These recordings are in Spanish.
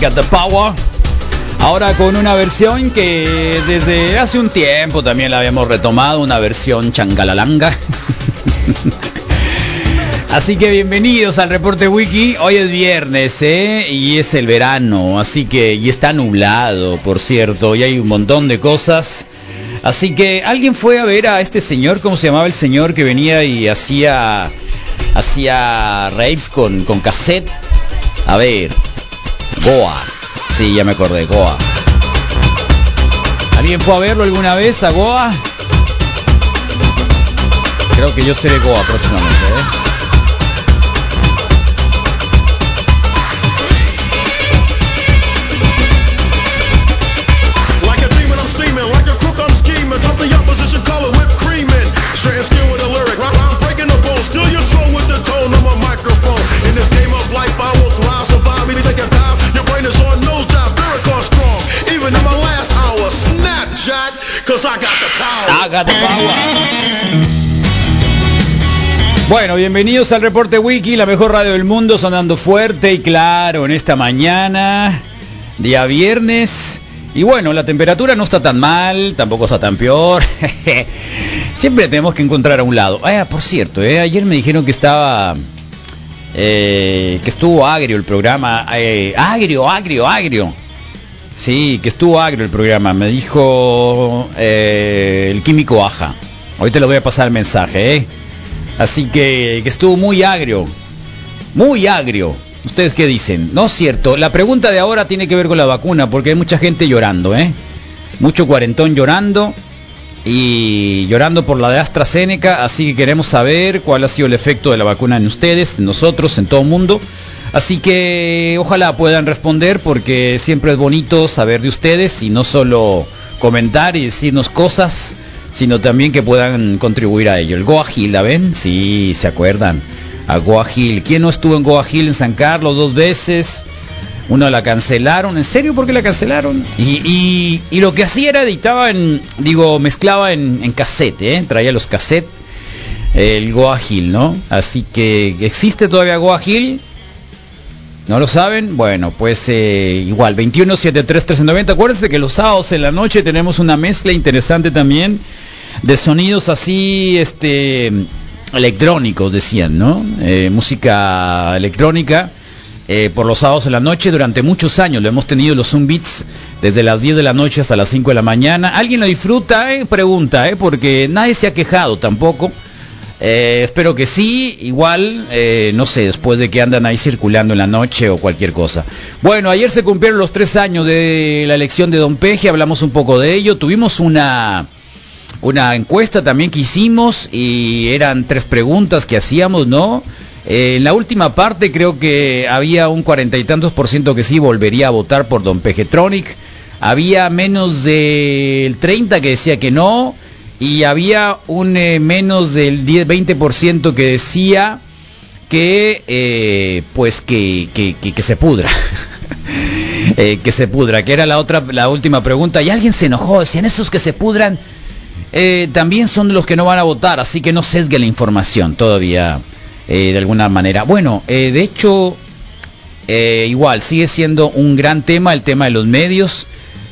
got the power. Ahora con una versión que desde hace un tiempo también la habíamos retomado, una versión changalalanga. Así que bienvenidos al reporte wiki. Hoy es viernes, ¿eh? Y es el verano, así que y está nublado, por cierto, y hay un montón de cosas. Así que alguien fue a ver a este señor, ¿cómo se llamaba el señor que venía y hacía hacía raves con, con cassette? A ver, Goa. Sí, ya me acordé, Goa. ¿Alguien fue a verlo alguna vez a Goa? Creo que yo seré Goa próximamente, ¿eh? Bueno, bienvenidos al reporte Wiki, la mejor radio del mundo, sonando fuerte y claro en esta mañana, día viernes. Y bueno, la temperatura no está tan mal, tampoco está tan peor. Siempre tenemos que encontrar a un lado. Ah, por cierto, eh, ayer me dijeron que estaba, eh, que estuvo agrio el programa. eh, agrio, agrio, agrio. Sí, que estuvo agrio el programa. Me dijo eh, el químico Aja. Te lo voy a pasar el mensaje, ¿eh? Así que, que estuvo muy agrio. Muy agrio. ¿Ustedes qué dicen? No es cierto. La pregunta de ahora tiene que ver con la vacuna, porque hay mucha gente llorando, ¿eh? Mucho cuarentón llorando y llorando por la de AstraZeneca, así que queremos saber cuál ha sido el efecto de la vacuna en ustedes, en nosotros, en todo el mundo. Así que ojalá puedan responder porque siempre es bonito saber de ustedes y no solo comentar y decirnos cosas, sino también que puedan contribuir a ello. El Goa Hill, ¿la ven? Sí, se acuerdan. A Goa Hill. ¿Quién no estuvo en Goa Hill en San Carlos dos veces? Una la cancelaron, ¿en serio? ¿Por qué la cancelaron? Y, lo que hacía era editaba en, digo, mezclaba en, en cassette, ¿eh? Traía los cassettes, el Goa Hill, ¿no? Así que, ¿existe todavía Goa Hill? ¿No lo saben? Bueno, pues eh, igual, 2173-1390. Acuérdense que los sábados en la noche tenemos una mezcla interesante también de sonidos así, este, electrónicos, decían, ¿no? Eh, música electrónica eh, por los sábados en la noche durante muchos años. Lo hemos tenido los Zoom Beats desde las 10 de la noche hasta las 5 de la mañana. ¿Alguien lo disfruta? Pregunta, ¿eh? Porque nadie se ha quejado tampoco. Eh, espero que sí, igual, eh, no sé, después de que andan ahí circulando en la noche o cualquier cosa. Bueno, ayer se cumplieron los tres años de la elección de Don Peje, hablamos un poco de ello, tuvimos una, una encuesta también que hicimos y eran tres preguntas que hacíamos, ¿no? Eh, en la última parte creo que había un cuarenta y tantos por ciento que sí volvería a votar por Don Pejetronic, había menos del 30 que decía que no, y había un eh, menos del 10, 20% que decía que eh, pues que, que, se pudra. Eh, que se pudra, que era la otra, la última pregunta. Y alguien se enojó, decían esos que se pudran también son los que no van a votar, así que no sesgue la información todavía de alguna manera. Bueno, de hecho, igual sigue siendo un gran tema el tema de los medios.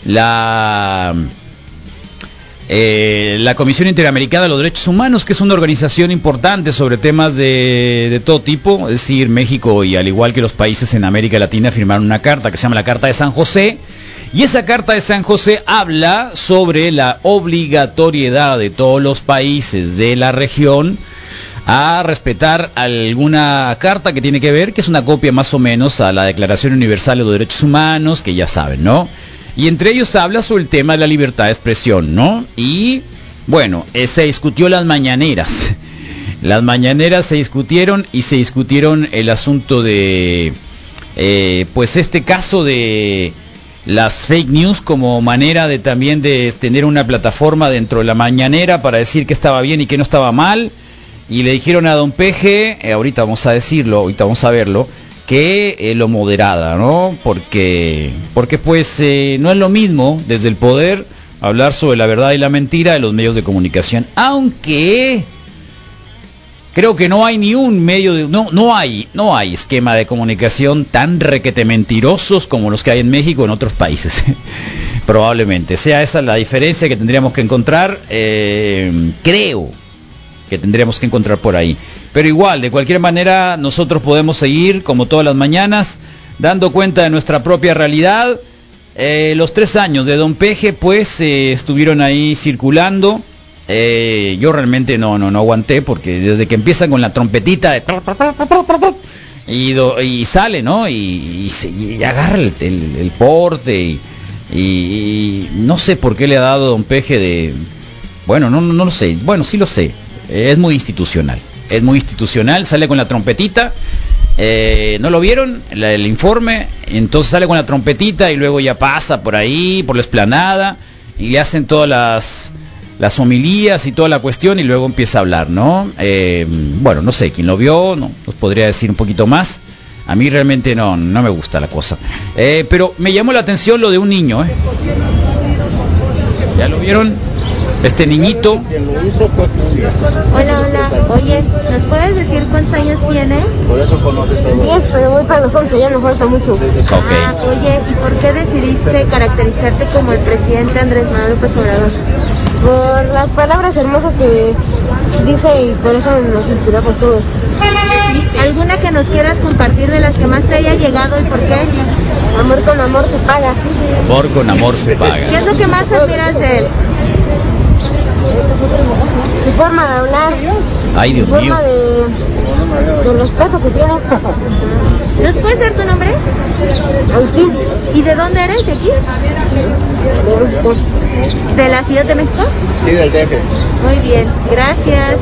La eh, la Comisión Interamericana de los Derechos Humanos, que es una organización importante sobre temas de, de todo tipo, es decir, México y al igual que los países en América Latina firmaron una carta que se llama la Carta de San José, y esa Carta de San José habla sobre la obligatoriedad de todos los países de la región a respetar alguna carta que tiene que ver, que es una copia más o menos a la Declaración Universal de los Derechos Humanos, que ya saben, ¿no? Y entre ellos habla sobre el tema de la libertad de expresión, ¿no? Y bueno, eh, se discutió las mañaneras. Las mañaneras se discutieron y se discutieron el asunto de, eh, pues este caso de las fake news como manera de también de tener una plataforma dentro de la mañanera para decir que estaba bien y que no estaba mal. Y le dijeron a don Peje, eh, ahorita vamos a decirlo, ahorita vamos a verlo, que eh, lo moderada, ¿no? Porque, porque pues eh, no es lo mismo desde el poder hablar sobre la verdad y la mentira de los medios de comunicación, aunque creo que no hay ni un medio de no no hay no hay esquema de comunicación tan requete mentirosos como los que hay en México o en otros países probablemente. Sea esa la diferencia que tendríamos que encontrar eh, creo que tendríamos que encontrar por ahí pero igual de cualquier manera nosotros podemos seguir como todas las mañanas dando cuenta de nuestra propia realidad Eh, los tres años de Don Peje pues eh, estuvieron ahí circulando eh, yo realmente no, no, no aguanté porque desde que empieza con la trompetita y, do- y sale, ¿no? Y, y agarra el, porte y, no sé por qué le ha dado Don Peje de... Bueno, no, no, lo sé. Bueno, sí lo sé. Es muy institucional. Es muy institucional. Sale con la trompetita. Eh, ¿No lo vieron? El informe. Entonces sale con la trompetita y luego ya pasa por ahí, por la esplanada. Y le hacen todas las, las homilías y toda la cuestión y luego empieza a hablar, ¿no? Eh, bueno, no sé, quién lo vio, no, nos podría decir un poquito más. A mí realmente no, no me gusta la cosa. Eh, pero me llamó la atención lo de un niño. ¿Ya lo vieron? Este niñito, Hola, hola. Oye, ¿nos puedes decir cuántos años tienes? 10, pero voy para los 11, ya nos falta mucho. ok. Ah, oye, ¿y por qué decidiste caracterizarte como el presidente Andrés Manuel López Obrador? Por las palabras hermosas que dice y por eso nos inspiramos todos. ¿Alguna que nos quieras compartir de las que más te haya llegado y por qué? Amor con amor se paga. Amor con amor se ¿Qué paga. es lo que más admiras de él? Su forma de hablar, Ay, su Dios mío. forma de, de respeto que tiene. ¿Nos puedes dar tu nombre? Agustín, ¿Y de dónde eres? ¿De aquí? ¿De la Ciudad de México? Sí, del DF. Muy bien, gracias.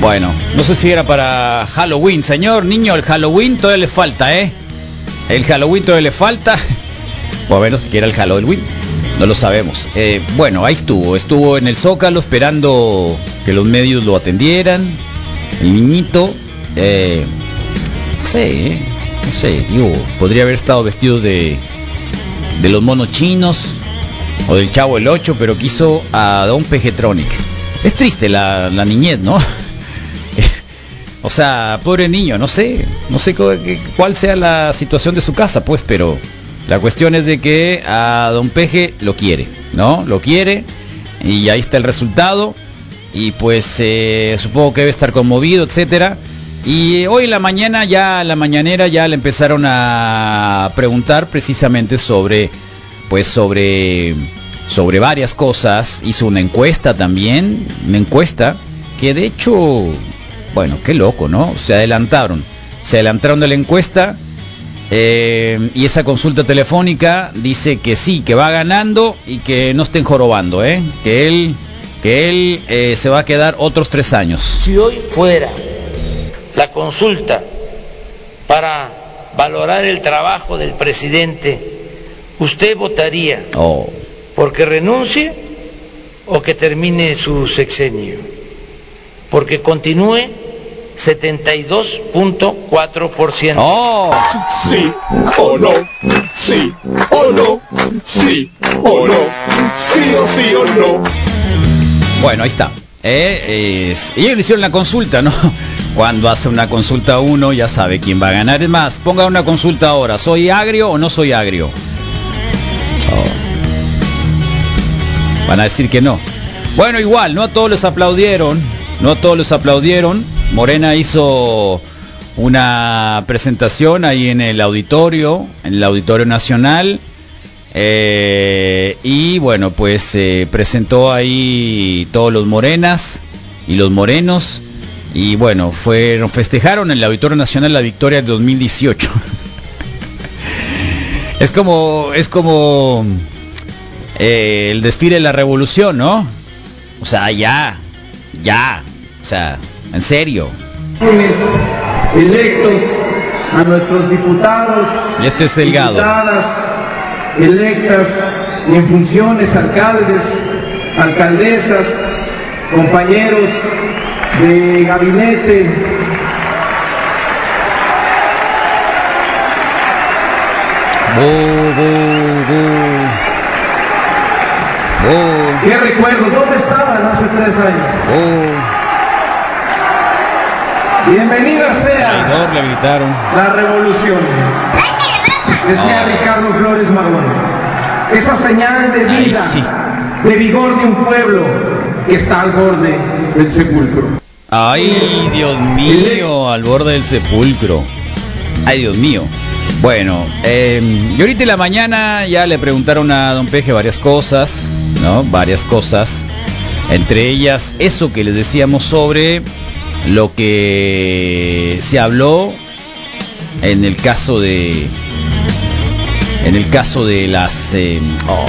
Bueno, no sé si era para Halloween, señor niño, el Halloween todavía le falta, ¿eh? El Halloween todavía le falta. O a menos que quiera el Halloween. No lo sabemos. Eh, bueno, ahí estuvo. Estuvo en el Zócalo esperando que los medios lo atendieran. El niñito. eh, no sé, ¿eh? no sé, digo, podría haber estado vestido de, de los monos chinos o del Chavo el 8, pero quiso a Don Pejetronic. Es triste la, la niñez, ¿no? o sea, pobre niño, no sé, no sé cuál sea la situación de su casa, pues, pero la cuestión es de que a Don Peje lo quiere, ¿no? Lo quiere y ahí está el resultado y pues eh, supongo que debe estar conmovido, etcétera. Y hoy en la mañana ya la mañanera ya le empezaron a preguntar precisamente sobre pues sobre sobre varias cosas, hizo una encuesta también, una encuesta que de hecho, bueno, qué loco, ¿no? Se adelantaron, se adelantaron de la encuesta eh, y esa consulta telefónica dice que sí, que va ganando y que no estén jorobando, ¿eh? Que él, que él eh, se va a quedar otros tres años. Si hoy fuera la consulta para valorar el trabajo del presidente, ¿usted votaría Oh, porque renuncie o que termine su sexenio? Porque continúe 72.4%. oh, Sí o no, sí o no, sí o no, sí o sí o no. Bueno, ahí está. Eh, es- ellos le hicieron la consulta, ¿no? Cuando hace una consulta uno ya sabe quién va a ganar. Es más, ponga una consulta ahora. ¿Soy agrio o no soy agrio? Oh. Van a decir que no. Bueno, igual, no a todos les aplaudieron. No a todos les aplaudieron. Morena hizo una presentación ahí en el auditorio, en el Auditorio Nacional. Eh, y bueno, pues eh, presentó ahí todos los morenas y los morenos. Y bueno, fueron, festejaron en el Auditorio Nacional la victoria del 2018. es como, es como eh, el desfile de la revolución, ¿no? O sea, ya, ya, o sea, en serio. electos a nuestros diputados, Y este es Delgado. diputadas electas en funciones, alcaldes, alcaldesas, compañeros de gabinete, bu, bu. Bu, ¿qué recuerdo? ¿Dónde estaban hace tres años? Bienvenida sea le gritaron. la revolución. Decía Ricardo Flores Magón. Esa señal de vida, sí. de vigor de un pueblo que está al borde del sepulcro. Ay, Dios mío, al borde del sepulcro. Ay, Dios mío. Bueno, eh, y ahorita en la mañana ya le preguntaron a don Peje varias cosas, ¿no? Varias cosas. Entre ellas, eso que les decíamos sobre lo que se habló en el caso de. En el caso de las. eh, oh,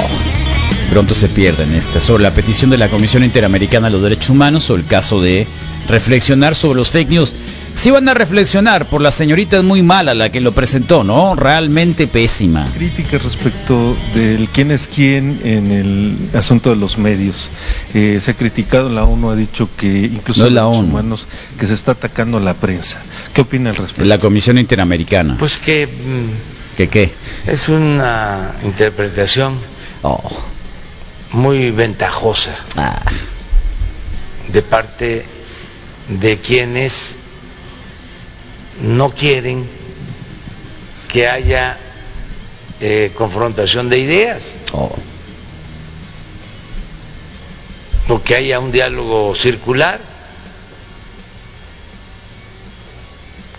pronto se pierden esta, sobre la petición de la Comisión Interamericana de los Derechos Humanos o el caso de reflexionar sobre los fake news. Si van a reflexionar por la señorita es muy mala la que lo presentó, ¿no? Realmente pésima. Críticas respecto del quién es quién en el asunto de los medios. Eh, se ha criticado, la ONU ha dicho que incluso No es la los ONU. humanos que se está atacando a la prensa. ¿Qué opina al respecto? La Comisión Interamericana. Pues que mm, ¿Qué qué? es una interpretación Oh, muy ventajosa ah, de parte de quienes no quieren que haya eh, confrontación de ideas oh. o que haya un diálogo circular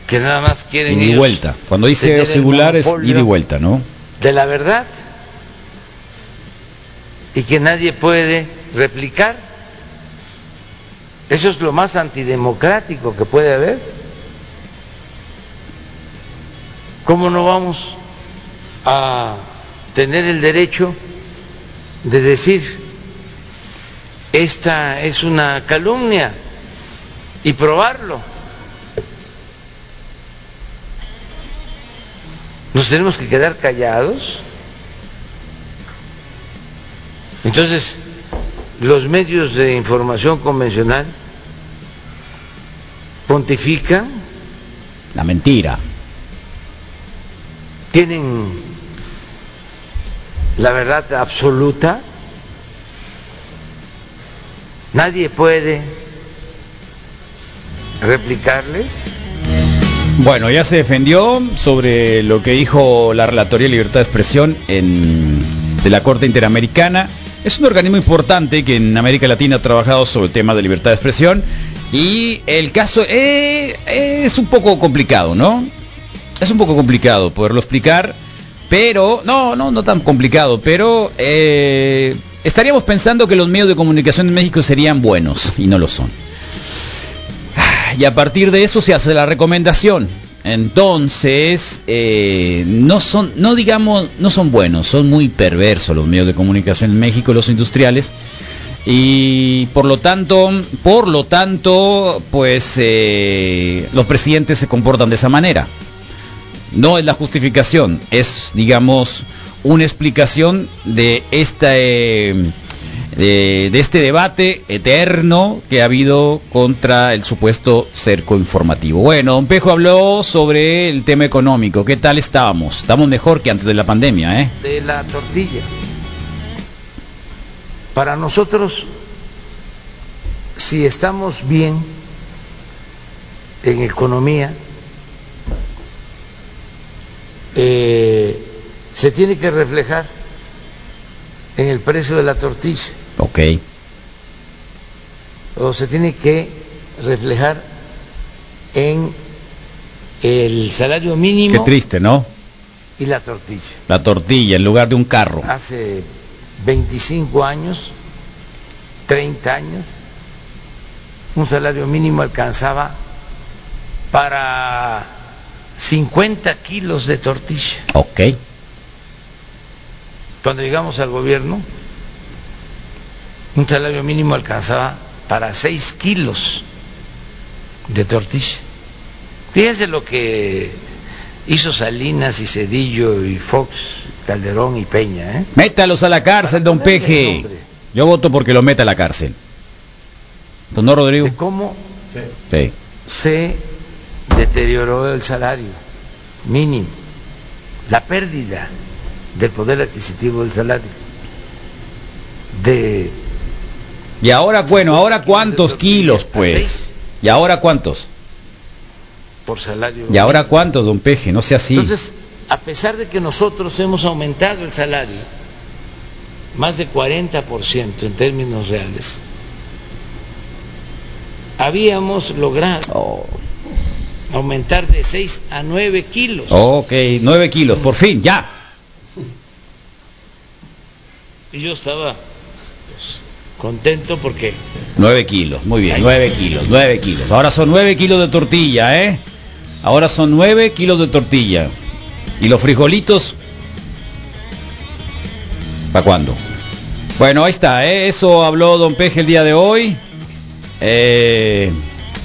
que nada más quieren Ida y vuelta. Cuando dice singular es ida y vuelta, ¿no? de la verdad y que nadie puede replicar. Eso es lo más antidemocrático que puede haber. ¿Cómo no vamos a tener el derecho de decir esta es una calumnia y probarlo? ¿Nos tenemos que quedar callados? Entonces, los medios de información convencional pontifican, La mentira. Tienen la verdad absoluta, nadie puede replicarles. Bueno, ya se defendió sobre lo que dijo la Relatoría de Libertad de Expresión en- de la Corte Interamericana. Es un organismo importante que en América Latina ha trabajado sobre el tema de libertad de expresión y el caso eh, es un poco complicado, ¿no? Es un poco complicado poderlo explicar, pero no, no, no tan complicado, pero eh, estaríamos pensando que los medios de comunicación en México serían buenos y no lo son. Y a partir de eso se hace la recomendación. Entonces, eh, no son, no digamos, no son buenos, son muy perversos los medios de comunicación en México, los industriales. Y por lo tanto, por lo tanto, pues eh, los presidentes se comportan de esa manera. No es la justificación, es, digamos, una explicación de esta eh, de, este debate eterno que ha habido contra el supuesto cerco informativo. Bueno, don Pejo habló sobre el tema económico. ¿Qué tal estábamos? Estamos mejor que antes de la pandemia, ¿eh? de la tortilla. Para nosotros, si estamos bien en economía, eh, se tiene que reflejar en el precio de la tortilla Ok. o se tiene que reflejar en el salario Qué mínimo triste, ¿no? y la tortilla. La tortilla en lugar de un carro. hace 25 años, 30 años, un salario mínimo alcanzaba para 50 kilos de tortilla. Ok. Cuando llegamos al gobierno, un salario mínimo alcanzaba para 6 kilos de tortilla. Fíjense lo que hizo Salinas y Cedillo y Fox, Calderón y Peña, ¿eh? Métalos a la cárcel, don Peje. Yo voto porque lo meta a la cárcel. ¿Don Rodrigo? de cómo Sí. se deterioró el salario mínimo, la pérdida del poder adquisitivo del salario, de Y ahora, bueno, ahora cuántos kilos, pues. ¿Y ahora cuántos? por salario. ¿Y ahora cuántos, don Peje? No sea así. Entonces, a pesar de que nosotros hemos aumentado el salario más de 40% en términos reales, habíamos logrado Oh, aumentar de 6 a 9 kilos. ok, nueve kilos, por fin, ya. Y yo estaba pues, contento porque Nueve kilos, muy bien, nueve kilos, nueve kilos. Ahora son nueve kilos de tortilla, ¿eh? Ahora son nueve kilos de tortilla. ¿Y los frijolitos? ¿Para cuándo? Bueno, ahí está, ¿eh? Eso habló Don Peje el día de hoy. Eh,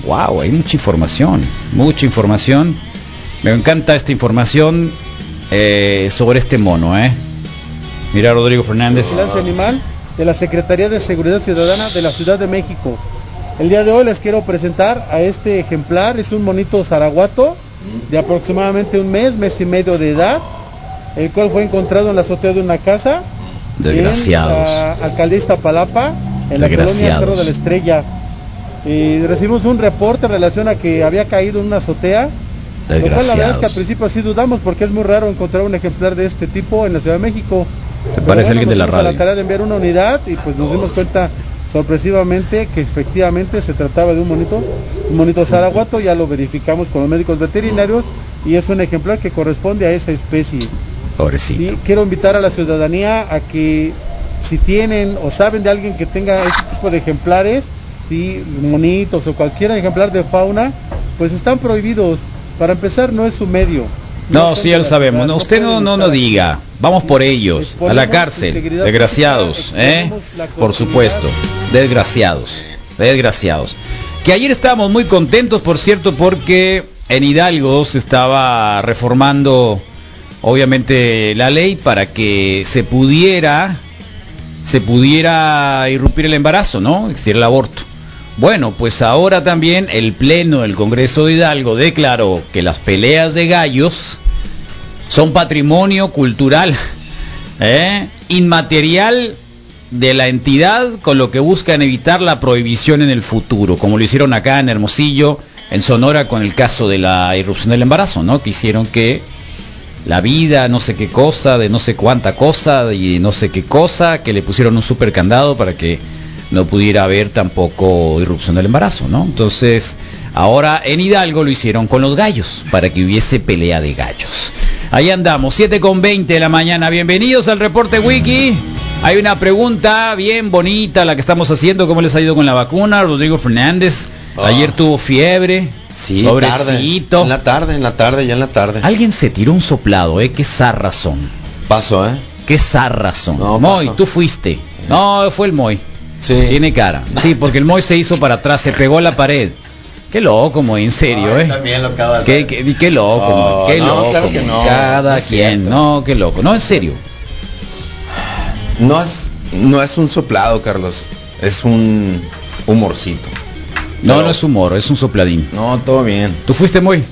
wow, hay mucha información, mucha información. Me encanta esta información eh, sobre este mono, ¿eh? Mira, Rodrigo Fernández. Vigilancia Animal de la Secretaría de Seguridad Ciudadana de la Ciudad de México. El día de hoy les quiero presentar a este ejemplar, es un monito zaraguato de aproximadamente un mes, mes y medio de edad, el cual fue encontrado en la azotea de una casa Desgraciados. en la alcaldía Iztapalapa, en la colonia. Cerro de la Estrella. Y recibimos un reporte en relación a que había caído en una azotea, lo cual la verdad es que al principio sí dudamos porque es muy raro encontrar un ejemplar de este tipo en la Ciudad de México. ¿Te Pero parece bueno, alguien de la nos dimos a radio? la tarea de enviar una unidad y pues nos dimos cuenta sorpresivamente que efectivamente se trataba de un monito, un monito zaraguato, ya lo verificamos con los médicos veterinarios y es un ejemplar que corresponde a esa especie. Pobrecito. Y quiero invitar a la ciudadanía a que si tienen o saben de alguien que tenga este tipo de ejemplares, sí, monitos o cualquier ejemplar de fauna, pues están prohibidos. Para empezar, no es su medio. No, sí, ya lo sabemos. No, usted no, no aquí. diga. Vamos por ellos, a la cárcel. Desgraciados, ¿eh? Por supuesto. Desgraciados. Desgraciados. Que ayer estábamos muy contentos, por cierto, porque en Hidalgo se estaba reformando, obviamente, la ley para que se pudiera, se pudiera irrumpir el embarazo, ¿no? Existir el aborto. Bueno, pues ahora también el Pleno del Congreso de Hidalgo declaró que las peleas de gallos son patrimonio cultural, ¿eh? inmaterial de la entidad, con lo que buscan evitar la prohibición en el futuro, como lo hicieron acá en Hermosillo, en Sonora, con el caso de la irrupción del embarazo, ¿no? Que hicieron que la vida, no sé qué cosa, de no sé cuánta cosa, y no sé qué cosa, que le pusieron un super candado para que no pudiera haber tampoco irrupción del embarazo, ¿no? Entonces, ahora en Hidalgo lo hicieron con los gallos, para que hubiese pelea de gallos. Ahí andamos, 7 con 20 de la mañana. Bienvenidos al reporte Wiki. Hay una pregunta bien bonita la que estamos haciendo, ¿cómo les ha ido con la vacuna? Rodrigo Fernández, Ah. ayer tuvo fiebre. Sí, tarde. Pobrecito. En la tarde, en la tarde, ya en la tarde. Alguien se tiró un soplado, ¿eh? Qué zarrazón. Pasó, ¿eh? Qué zarrazón. No, Moy, pasó. tú fuiste. No, fue el Moy. Sí. Tiene cara. Sí, porque el Moy se hizo para atrás, se pegó a la pared. Qué loco, Moy, en serio, ¿eh? También lo de Qué, qué, qué loco, Oh, qué no, loco. claro que no, Cada no quien, no, qué loco. No, en serio. No es, no es un soplado, Carlos. Es un humorcito. No, Pero- no es humor, es un sopladín. No, todo bien. ¿Tú fuiste Moy?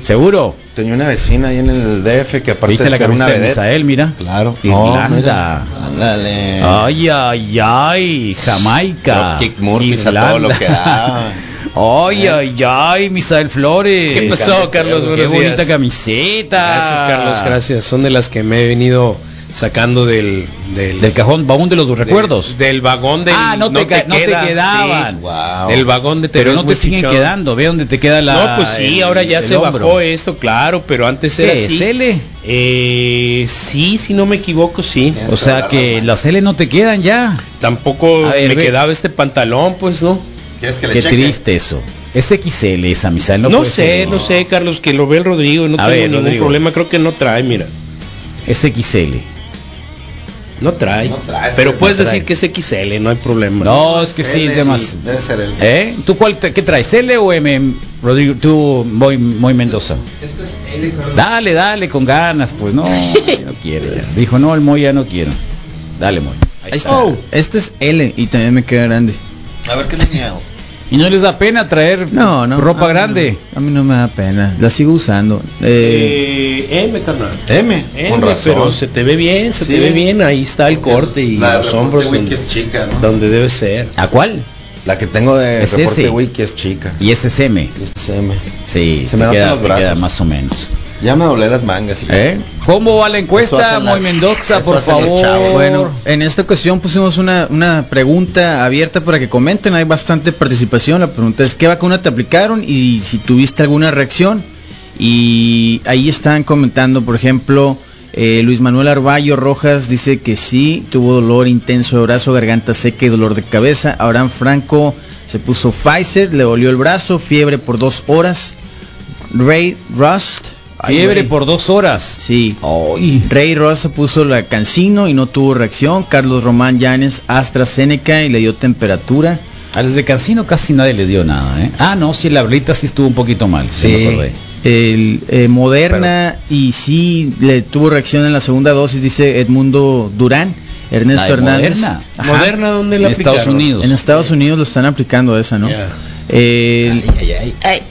¿Seguro? Tenía una vecina ahí en el DF que aparte ¿Viste de la ser una de vedette. Misael, mira? Claro. Irlanda. No. Ándale. Ay, ay, ay, Jamaica. Murphys a todo lo que da. Ay, ay, ay, Misael Flores. ¿Qué pasó, Carlos? Qué Buenos bonita días. camiseta. Gracias, Carlos, gracias. Son de las que me he venido sacando del... Del, Del cajón, baúl de los recuerdos. Del vagón del... ah, no, te, no te queda, quedaban. sí. Del vagón de te Pero no te siguen chichón. quedando. Ve dónde te queda la. No, pues sí, el- ahora ya el se hombro. bajó esto, claro, pero antes era ¿Qué, así. L? Eh, sí, si no me equivoco, sí. O sea que las L no te quedan ya. Tampoco ver, me ve. quedaba este pantalón, pues, ¿no? ¿Quieres que le Qué cheque? triste eso. Es XL esa Misael. No, sé, ser. no sé, Carlos, que lo ve el Rodrigo no A tengo ver, ningún Rodrigo. problema, creo que no trae, mira. Es XL. No trae. No trae, pero puedes no trae. decir que es XL, no hay problema. No, es que sí, L, es de más. Debe ser el. ¿Eh? ¿Tú cuál te- qué traes? ¿L o M? Rodrigo, tú, Moy, Moy Mendoza. Dale, dale, con ganas, pues no, no quiero. Dijo, no, el Moy ya no quiero. Dale, Moy. Ahí está. está. Este es L y también me queda grande. A ver qué tenía. ¿Y no les da pena traer No, no. ropa a grande? no- a mí no me da pena. La sigo usando. Eh, Eh, M, carnal. M, M, con razón. pero se te ve bien, se Sí. te ve bien. Ahí está el corte y La los hombros Wiki donde, es chica, ¿no? donde debe ser. ¿A cuál? La que tengo de Es Reporte ese. Wiki es chica. Y ese es M. Es M. Sí, Se me notan queda, los queda más o menos. Ya me doblé las mangas. y- ¿Eh? ¿Cómo va la encuesta, Moy Mendoza, por favor? Bueno, en esta ocasión pusimos una, una pregunta abierta para que comenten. Hay bastante participación. La pregunta es: ¿qué vacuna te aplicaron? Y si tuviste alguna reacción. Y ahí están comentando, por ejemplo, eh, Luis Manuel Arballo Rojas dice que sí, tuvo dolor intenso de brazo, garganta seca y dolor de cabeza. Abraham Franco se puso Pfizer, le dolió el brazo, fiebre por dos horas. Ray Rust. Ay, Fiebre por dos horas. Sí. Ay. Rey Rosa puso la Cancino y no tuvo reacción. Carlos Román Llanes AstraZeneca y le dio temperatura. A los de Cancino casi nadie le dio nada, ¿eh? Ah, no, sí, la Abrita sí estuvo un poquito mal. Sí. me. El, eh, Moderna y sí le tuvo reacción en la segunda dosis, dice Edmundo Durán. Ernesto Hernández. Moderna. Ajá. Moderna, ¿dónde la En Estados aplicaron? Unidos. En Estados Unidos lo están aplicando esa, ¿no?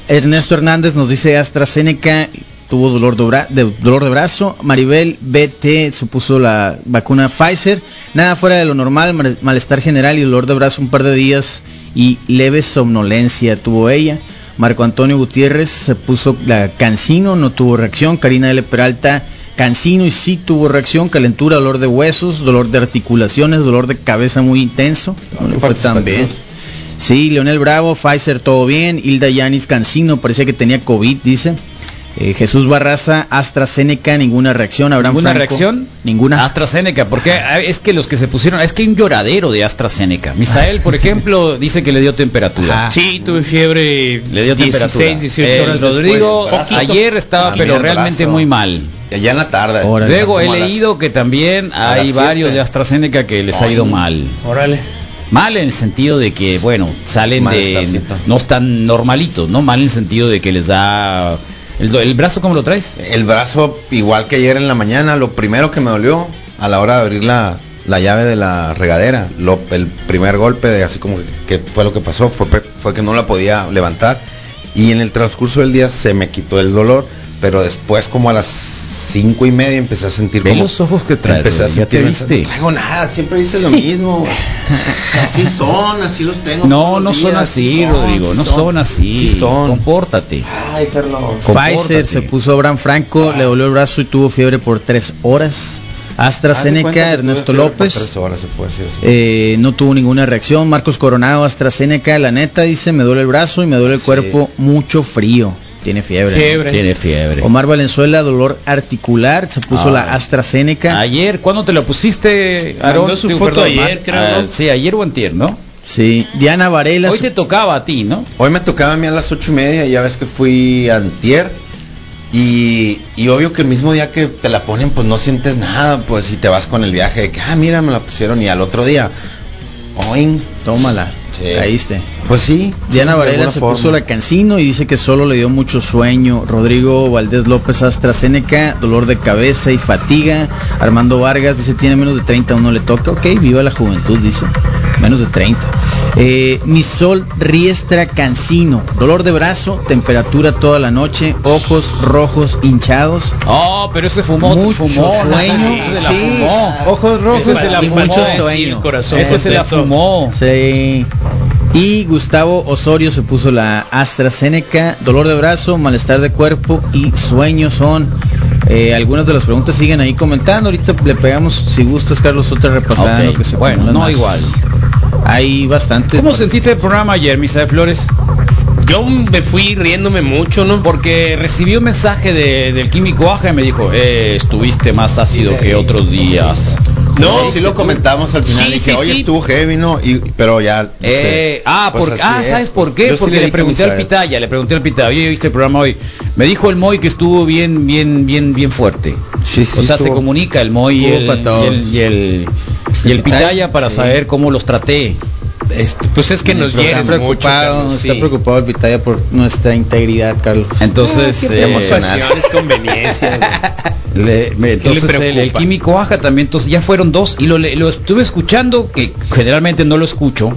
Ernesto Hernández nos dice AstraZeneca tuvo dolor de, bra- de- dolor de brazo. Maribel BT se puso la vacuna Pfizer. Nada fuera de lo normal, mal- malestar general y dolor de brazo un par de días y leve somnolencia tuvo ella. Marco Antonio Gutiérrez se puso la Cancino, no tuvo reacción. Karina L. Peralta Cancino y sí tuvo reacción, calentura, dolor de huesos, dolor de articulaciones, dolor de cabeza muy intenso. No le fue tan bien. Sí, Leonel Bravo, Pfizer, todo bien. Hilda Yanis Cancino, parecía que tenía COVID, dice. Eh, Jesús Barraza, AstraZeneca, ninguna reacción. Abraham ¿Ninguna Franco, reacción? Ninguna. AstraZeneca, porque ah, es que los que se pusieron, es que hay un lloradero de AstraZeneca. Misael, por ejemplo, dice que le dio temperatura. Sí, tuve fiebre. Le dio 16, temperatura. 18 Eh, horas Rodrigo después. Ayer estaba También pero realmente brazo. muy mal. Ya en la tarde. Órale. Luego he las- leído que también hay varios siete. de AstraZeneca que les ha ido mal. Órale. Mal en el sentido de que, bueno, salen de... No están normalitos, ¿no? Mal en el sentido de que les da... ¿El, brazo cómo lo traes? El brazo, igual que ayer en la mañana, lo primero que me dolió a la hora de abrir la, la llave de la regadera, lo- el primer golpe de así como que, que fue lo que pasó, fue, fue que no la podía levantar y en el transcurso del día se me quitó el dolor, pero después como a las cinco y media empecé a sentir Ve como los ojos que traes, empecé a sentir viste. no traigo nada, siempre dices lo mismo. así son, así los tengo. No, no son así, son, Rodrigo, sí no son, así. Sí son. Compórtate. Ay, Carlos. Pfizer se puso Abraham Franco, le dolió el brazo y tuvo fiebre por tres horas. AstraZeneca, Ernesto López. tres horas, se puede decir así. Eh, no tuvo ninguna reacción. Marcos Coronado, AstraZeneca, la neta dice, me duele el brazo y me duele el Sí. cuerpo, mucho frío. Tiene fiebre. ¿no? Fiebre. Tiene fiebre. Omar Valenzuela, dolor articular, se puso Ah. la AstraZeneca. Ayer, ¿cuándo te lo pusiste, Aarón? Mandó su Digo, foto perdón, ayer, creo, Ah, ¿no? Sí, ayer o antier, ¿no? Sí, Diana Varela. Hoy te tocaba a ti, ¿no? Hoy me tocaba a mí a las ocho y media, ya ves que fui antier. Y, y obvio que el mismo día que te la ponen, pues no sientes nada, pues si te vas con el viaje de que, ah, mira, me la pusieron y al otro día, oing, Tómala, Sí. caíste. pues sí. Diana sí, Varela se forma. puso la cancino y dice que solo le dio mucho sueño. Rodrigo Valdés López AstraZeneca, dolor de cabeza y fatiga. Armando Vargas dice tiene menos de 30, uno le toca. Ok, viva la juventud, dice. Menos de 30. Eh, Misol Riestra Cancino, dolor de brazo, temperatura toda la noche, ojos rojos hinchados. Oh, pero ese fumó, Mucho fumó. sueño, Ese se la sí. fumó. Ojos rojos Ese se la y fumó. mucho Sí, sueño. el corazón Ese se la fumó. Sí. Y Gustavo Osorio se puso la AstraZeneca, dolor de brazo, malestar de cuerpo y sueño son. eh, algunas de las preguntas siguen ahí comentando. Ahorita le pegamos, si gustas, Carlos, otra repasada. en lo que se bueno, no más. igual. Hay bastante. ¿Cómo sentiste el programa ayer, Misa de Flores? Yo me fui riéndome mucho, ¿no? Porque recibí un mensaje de- del químico Aja y me dijo, eh, estuviste más ácido que otros días. No, sí lo comentamos al final. Sí, dije, sí, oye, sí. estuvo heavy, ¿no? Y, pero ya. no sé. Eh, ah, Pues porque, ah, es, ¿sabes por qué? Yo Porque le pregunté al. Pitaya, le pregunté al Pitaya, oye, ¿viste el programa hoy? Me dijo el Moy que estuvo bien, bien, bien, bien fuerte. Sí, sí, o sea, se comunica el Moy y el, y el, y el, y el Pitaya para saber cómo los traté. Este, pues es que nos está hieres mucho, preocupado, Carlos, está sí. preocupado el Pitaya por nuestra integridad, Carlos. Entonces, Ah, eh, preocupaciones, conveniencias. güey. Le- me- entonces le el, el químico baja también, entonces ya fueron dos y lo, lo estuve escuchando, que generalmente no lo escucho.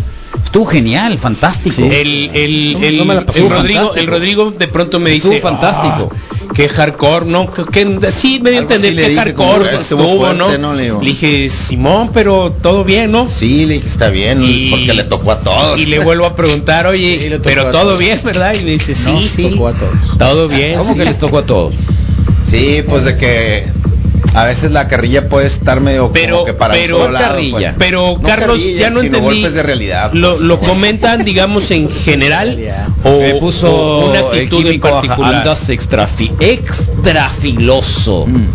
Estuvo genial, fantástico. El, el, el, no el. Rodrigo, Fantástico. el Rodrigo de pronto me Estuvo dice, fantástico. "Ah, que hardcore, no, que, que- sí me dio a entender que hardcore que estuvo estuvo, fuerte, ¿no? ¿no? Le digo. Le dije, Simón, pero todo bien, ¿no? Sí, le dije, está bien, Y- porque le tocó a todos. Y le vuelvo a preguntar, oye, Sí, pero todo bien, ¿verdad? Y me dice, sí, sí, tocó a todos. todo bien. ¿Cómo sí". que les tocó a todos? Sí, pues de que a veces la carrilla puede estar medio Pero- como que para pero- un solo lado, carrilla. pues. Pero No Carlos, carrilla, ya no sino entendí. golpes de realidad. Lo, pues. lo comentan, digamos, en general o, Me puso o una actitud en particular. andas extrafi, extrafiloso. Mm.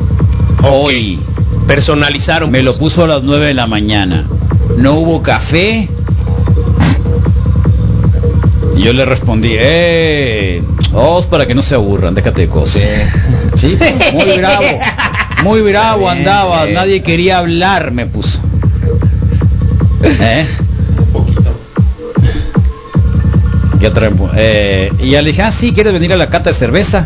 Hoy Personalizaron. me lo pues. puso a las 9 de la mañana. No hubo café. Yo le respondí, eh, oh, es para que no se aburran, déjate de cosas. Sí, Muy bravo, muy bravo Está bien, andaba, nadie quería hablar, me puso. ¿Eh? Ya traemos, eh, y ya le dije, ah, sí, ¿quieres venir a la cata de cerveza?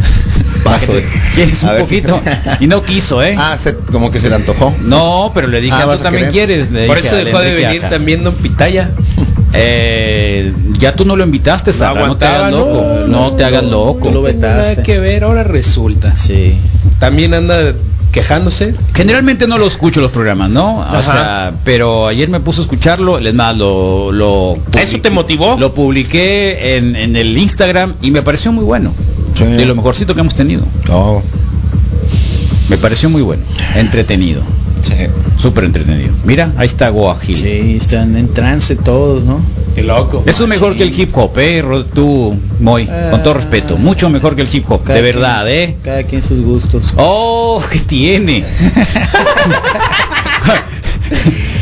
paso de. ¿Quieres un si- poquito? Y no quiso, ¿eh? Ah, se- como que se le antojó. No, pero le dije, Ah, ah, ¿vas tú también querer? quieres. Le Por dije eso dejó de venir acá. también Don Pitaya. Eh, ya tú no lo invitaste, Sara, no te hagas no, loco. No, no, te hagas loco. lo No tiene nada vetaste. que ver, ahora resulta. Sí. También anda quejándose. Generalmente no lo escucho los programas, ¿no? O sea, pero ayer me puse a escucharlo, es más, lo, lo ¿Eso te motivó? Lo publiqué en, en el Instagram y me pareció muy bueno. Sí. De lo mejorcito que hemos tenido. Oh, Me pareció muy bueno. Entretenido. Sí. Súper entretenido. Mira, ahí está Goa Gil. Sí, están en trance todos, ¿no? Qué loco. Eso es mejor que el hip hop, eh, tú, Moy, con todo respeto, mucho mejor que el hip hop, de quien- verdad, eh. Cada quien sus gustos. Oh, ¿qué tiene?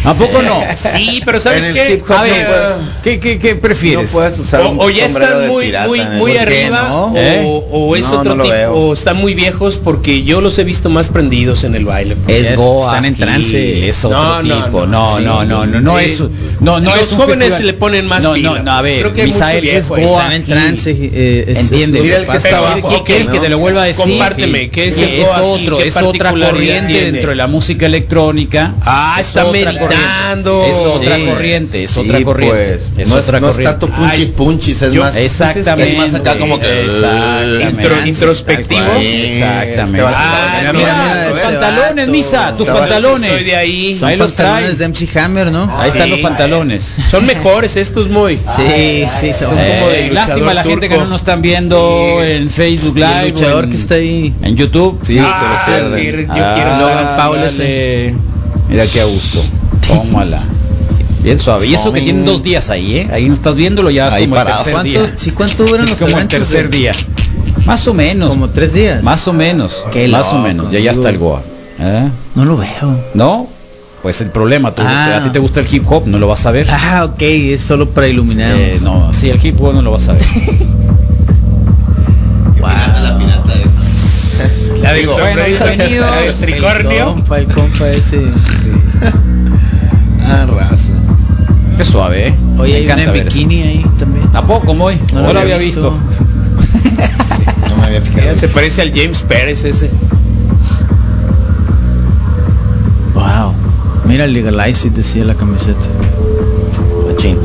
¿A poco no? Sí, pero ¿sabes qué? A no ver, puedes- ¿qué, qué, qué prefieres? No puedes usar un O, o ya están muy, pirata muy, muy ¿Por qué arriba no? o, ¿Eh? o es No, otro no tipo, veo. o están muy viejos porque yo los he visto más prendidos en el baile. Es Goa están en trance. es otro No, no, tipo. no, No, sí. no, no, no, no Eh, es no, no los es un jóvenes festival. se le ponen más No, pila, no, no, a ver, Creo que Misael es. Goa Están en trance. eh, es- Entiende. es- Mira el que está abajo. ¿qué- ¿Qué quieres ¿no? que te lo vuelva a decir? Compárteme, ¿qué es es otro, ¿Qué es otra corriente dentro de la música electrónica. Ah, Es está otra meditando. Corriente. Es otra Sí. corriente, es Sí, otra corriente. pues, es no otra es, no es corriente. tanto punchis punchis, es yo- más Exactamente. Es más acá como que. Intro- introspectivo. Exactamente. Este Ah, mira, mira, mira, tus pantalones. Misa, tus pantalones. Soy de ahí. Son Ahí los pantalones de MC Hammer, ¿no? Ahí están los pantalones. Son mejores estos muy. Sí, sí, son Son Eh, como de lástima la gente que no nos están viendo en Facebook Live. el luchador que está ahí. en YouTube. Sí, Ah, se lo yo pierden. quiero Ah, estar Paul. Mira qué a gusto. Tómala. Bien suave. Y eso que tienen dos días ahí, ¿eh? Ahí no estás viéndolo ya Ahí como el tercer día. ¿Cuánto, sí, ¿Cuánto duran Es los como el tercer de- día. Más o menos. Como tres días. Más o menos. Qué más o menos. Ya ya está el Goa. ¿Eh? No lo veo. ¿No? Pues el problema, tú, Ah. a ti te gusta el hip hop, no lo vas a ver. Ah, ok, es solo para iluminar. Eh, no, sí, el hip hop no lo vas a ver. La del Digo, bueno, bienvenidos. El tricornio. compa, el compa ese. sí. Ah, raza. Qué suave, ¿eh? Oye, hay una en eso. bikini ahí también. Tampoco, muy. No, lo había visto. No me había fijado. se parece al James Pérez ese. Wow. Mira, legalize decía la camiseta. Machín.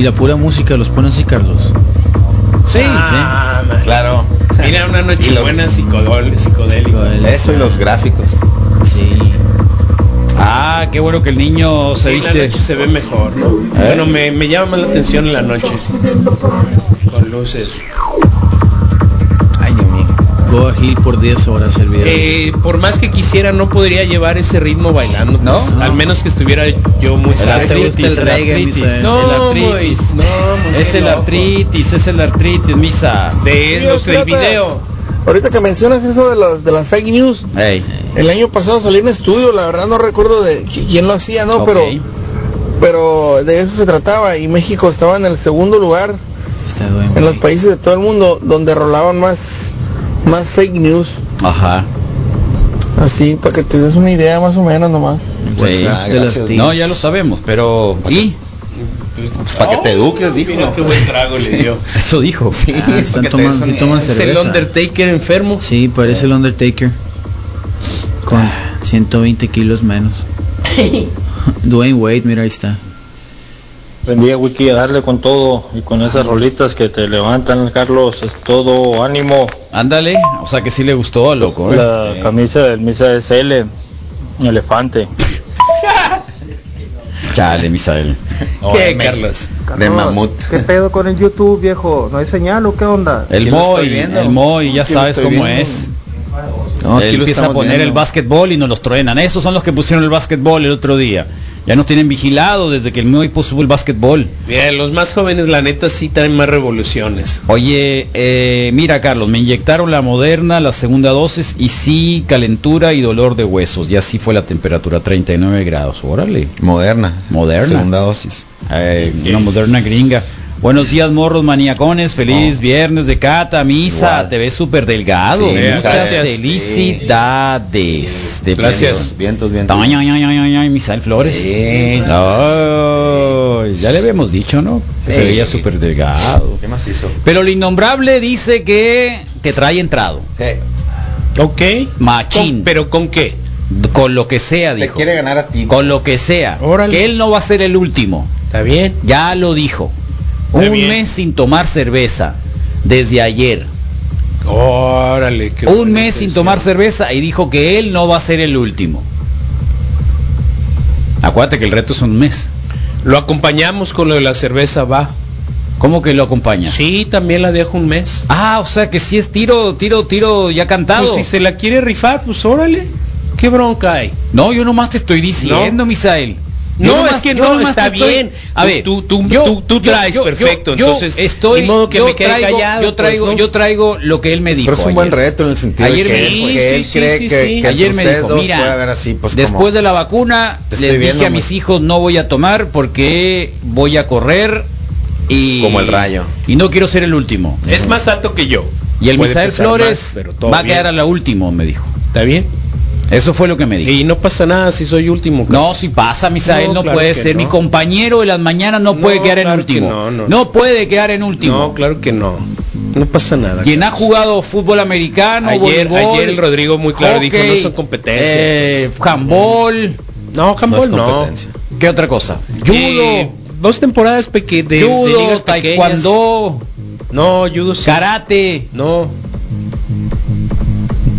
Y la pura música los pone así, Carlos. Sí, Ah, man. Claro. Mira una noche Y los- buena psicodélica. Eso y los gráficos. Sí. Ah, qué bueno que el niño se Sí, la viste. noche se ve mejor, ¿no? ¿Eh? Bueno, me, me llama más la atención en la noche. Con luces. Hill por 10 horas el video. Eh, por más que quisiera, no podría llevar ese ritmo bailando. ¿No? pues, Al menos que estuviera yo muy El tarde. te gusta artritis, el el reggae? No, el artritis. Mois, no, Es el loco. artritis, es el artritis, misa. De los del piratas. video. Ahorita que mencionas eso de, los, de las fake news, el año pasado salí en un estudio, la verdad no recuerdo de qui- quién lo hacía, ¿no? Pero pero de eso se trataba y México estaba en el segundo lugar Está bueno. en los países de todo el mundo donde rolaban más más fake news. Ajá. Así, para que te des una idea más o menos nomás. Sí. no, ya lo sabemos, pero ¿y? Pues para que te eduques, dijo. Mira qué buen trago le dio. Eso dijo. Sí, Ah, están te tomando, toman. Es el. Undertaker enfermo. Sí, parece el Undertaker. Con 120 kilos menos. Dwayne Wade, mira ahí está. Buen día, Wiki, a darle con todo y con esas rolitas que te levantan, Carlos. Es todo ánimo. Ándale, o sea que sí le gustó, loco. ¿eh? La camisa del Misa SL, elefante. Chale, Misael. ¿Qué, Carlos? De mamut. ¿Qué pedo con el YouTube, viejo? ¿No hay señal o qué onda? El Moy, el Moy, ya sabes cómo viendo. es. No, aquí Él lo empieza a poner el básquetbol y nos los truenan. Esos son los que pusieron el básquetbol el otro día. Ya nos tienen vigilado desde que el puso el básquetbol. Mira, los más jóvenes, la neta, sí traen más revoluciones. Oye, eh, mira Carlos, me inyectaron la moderna, la segunda dosis y sí calentura y dolor de huesos. Y así fue la temperatura, 39 grados. Órale. Moderna. Moderna. Segunda dosis. Eh, una moderna gringa. Buenos días, morros maniacones. Feliz viernes de cata, misa. Igual. Te ves súper delgado. Sí, Muchas gracias. felicidades. De Gracias. Vientos, vientos. Ay, ay, ay, ay, ay, Misael Flores. Sí. Ay, ya le habíamos dicho, ¿no? Que se Sí. veía súper delgado. ¿Qué más hizo? Pero el innombrable dice que te trae entrado. Sí. Ok. Machín. Con- ¿Pero con qué? Con lo que sea, Te dijo. quiere ganar a ti. Con lo que sea. Órale. Que él no va a ser el último. ¿Está bien? Ya lo dijo. Está Un bien. mes sin tomar cerveza. Desde ayer. Órale. qué Un mes sin tomar cerveza y dijo que él no va a ser el último. Acuérdate que el reto es un mes. Lo acompañamos con lo de la cerveza, va. ¿Cómo que lo acompaña? Sí, también la dejo un mes. Ah, o sea que si es tiro, tiro, tiro ya cantado. Pues si se la quiere rifar, pues órale. ¿Qué bronca hay? No, yo nomás te estoy diciendo, Misael. No, nomás- es que yo no, está estoy- bien. A ver, tú, tú, yo- tú, tú traes yo- perfecto. yo entonces, estoy, modo que yo me quede traigo, callado. yo traigo, pues, ¿no? yo traigo lo que él me dijo. Pero es un ayer. buen reto en el sentido Ayer de me que, dijo, él, sí, que él sí, cree sí, que, sí. que Ayer me dijo, mira, así, pues Después como- de la vacuna, les dije viendo, a mis me- hijos no voy a tomar porque voy a correr y Como el rayo. y no quiero ser el último. Es más alto que yo. Y el Misael Flores va a quedar a la última, me dijo. ¿Está bien? Eso fue lo que me dijo. Y no pasa nada si soy último. No, si pasa, Misael, no, No, claro puede ser. no. Mi compañero de las mañanas no, No, puede quedar en claro último. no, no, no. puede quedar en último. No, claro que no. No pasa nada. Quien ha jugado fútbol americano, Ayer, voleibol, ayer el Rodrigo muy claro dijo, no son competencias. eh, handball, No, handball No. ¿qué otra cosa? Judo, Eh, dos temporadas peque de, de judo, ligas taekwondo, No, judo sí. karate, No.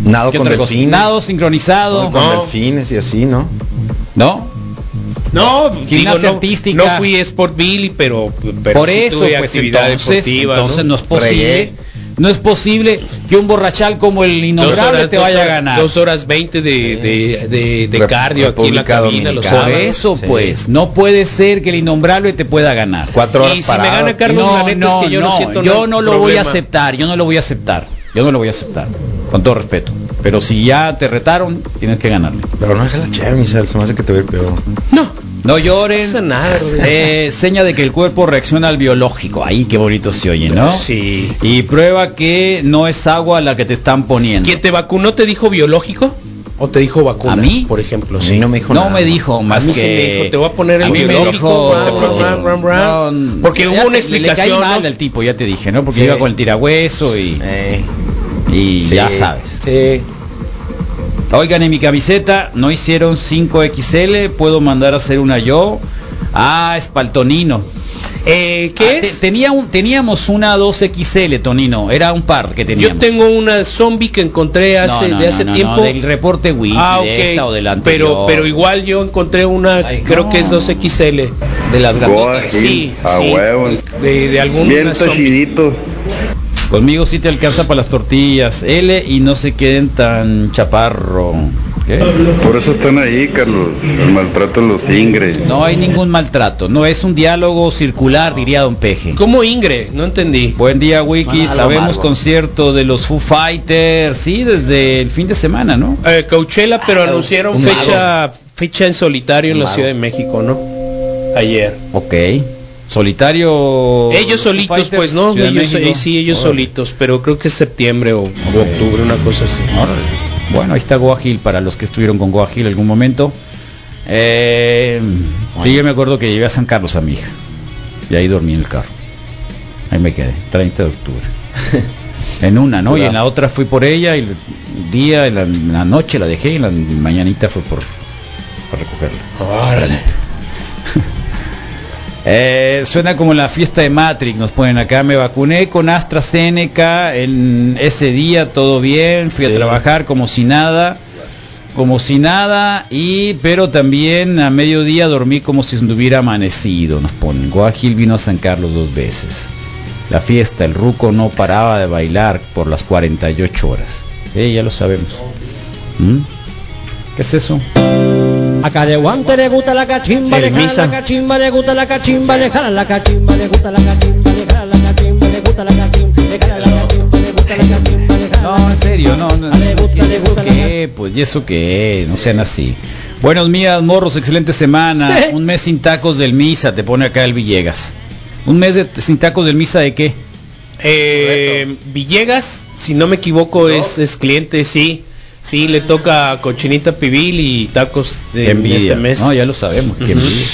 Nado ¿qué con delfines. Nado sincronizado, Con No. delfines y así, ¿no? ¿no? No, Gimnasia digo, no, artística. No fui Sport Billy, pero, pero Por sí eso, tuve pues actividad entonces, deportiva. entonces ¿no? ¿no? es posible, Reggae. no es posible que un borrachal como el innombrable horas, te vaya a ganar. Dos horas veinte de, de, de, de Rep- cardio aquí en la cabina los. Por eso, Sí. pues, no puede ser que el innombrable te pueda ganar. Cuatro horas Y si me parado. gana Carlos, no, la neta no, es que yo no, no, siento yo no lo voy a aceptar, yo no lo voy a aceptar, yo no lo voy a aceptar, con todo respeto. Pero si ya te retaron, tienes que ganarle. Pero no dejes la chévere, se me hace que te ve peor. No lloren. No nada. Eh, seña de que el cuerpo reacciona al biológico. Ahí qué bonito se oye, ¿no? Sí. Y prueba que no es agua la que te están poniendo. ¿Quién te vacunó te dijo biológico? ¿O te dijo vacuna? ¿A mí? Por ejemplo, sí. no me dijo no nada. me dijo más a mí que sí me dijo, te voy a poner a el mí me biológico. dijo- ram, ram, ram, ram. No, Porque hubo una te- Le caí explicación, mal ¿no? al tipo, ya te dije, ¿no? Porque Sí. iba con el tirahueso y, Eh, y sí, ya sabes. Sí. Oigan, en mi camiseta no hicieron 5XL, puedo mandar a hacer una yo. Ah, es para el Tonino. Eh, ¿Qué Ah, te- es? tenía un, teníamos una 2XL, Tonino, era un par que Yo teníamos. tengo una zombie que encontré hace, No, no, de hace no, tiempo. no, del reporte wiki, ah, de esta o de la pero, pero igual yo encontré una, Ay, creo no. que es 2XL. de las grandotas. Sí, a huevo. De, de algún Bien. Conmigo sí te alcanza para las tortillas. L y no se queden tan chaparro. ¿Qué? Por eso están ahí, Carlos. El maltrato en los ingres. No hay ningún maltrato. No es un diálogo circular, diría Don Peje. ¿Cómo Ingre? No entendí. Buen día, Wiki. Sabemos concierto de los Foo Fighters. Sí, desde el fin de semana, ¿no? Eh, Coachella, pero Ah, anunciaron un fecha fecha en solitario en la. Ciudad de México, ¿no? Ayer. Ok. Solitario. Ellos solitos, Fighters, pues no, Ciudad ellos, eh, sí, ellos Órale. solitos, pero creo que es septiembre o, o octubre, una cosa así. Órale. Bueno, ahí está Goa Hill para los que estuvieron con Goa Hill algún momento. Eh, sí, yo me acuerdo que llegué a San Carlos a mi hija. Y ahí dormí en el carro. Ahí me quedé, 30 de octubre. en una, ¿no? Y en la otra fui por ella y el día, en la, en la noche la dejé y en la mañanita fue por, por recogerla. Eh, suena como la fiesta de Matrix, nos ponen acá, me vacuné con AstraZeneca en ese día, todo bien, fui a trabajar como si nada, como si nada, y pero también a mediodía dormí como si estuviera amanecido, nos ponen. Guajil vino a San Carlos dos veces. La fiesta, el ruco no paraba de bailar por las 48 horas. Eh, ya lo sabemos. ¿Mm? ¿Qué es eso? A Careguante le gusta la cachimba, le jala la cachimba, le gusta la cachimba, le jala la cachimba, le gusta la cachimba, le jala la cachimba, le gusta la cachimba, le jala la cachimba, le gusta la cachimba, le jala No, en serio, no, no, ¿y eso qué? Pues, ¿y eso qué? No sean así. Buenos días, morros, excelente semana. Un mes sin tacos del Misa, te pone acá el Villegas. ¿Un mes de, sin tacos del Misa de qué? Eh, Villegas, si no me equivoco, es, es cliente, sí. Sí, le toca cochinita pibil y tacos Qué en este mes. No, ya lo sabemos, envidia.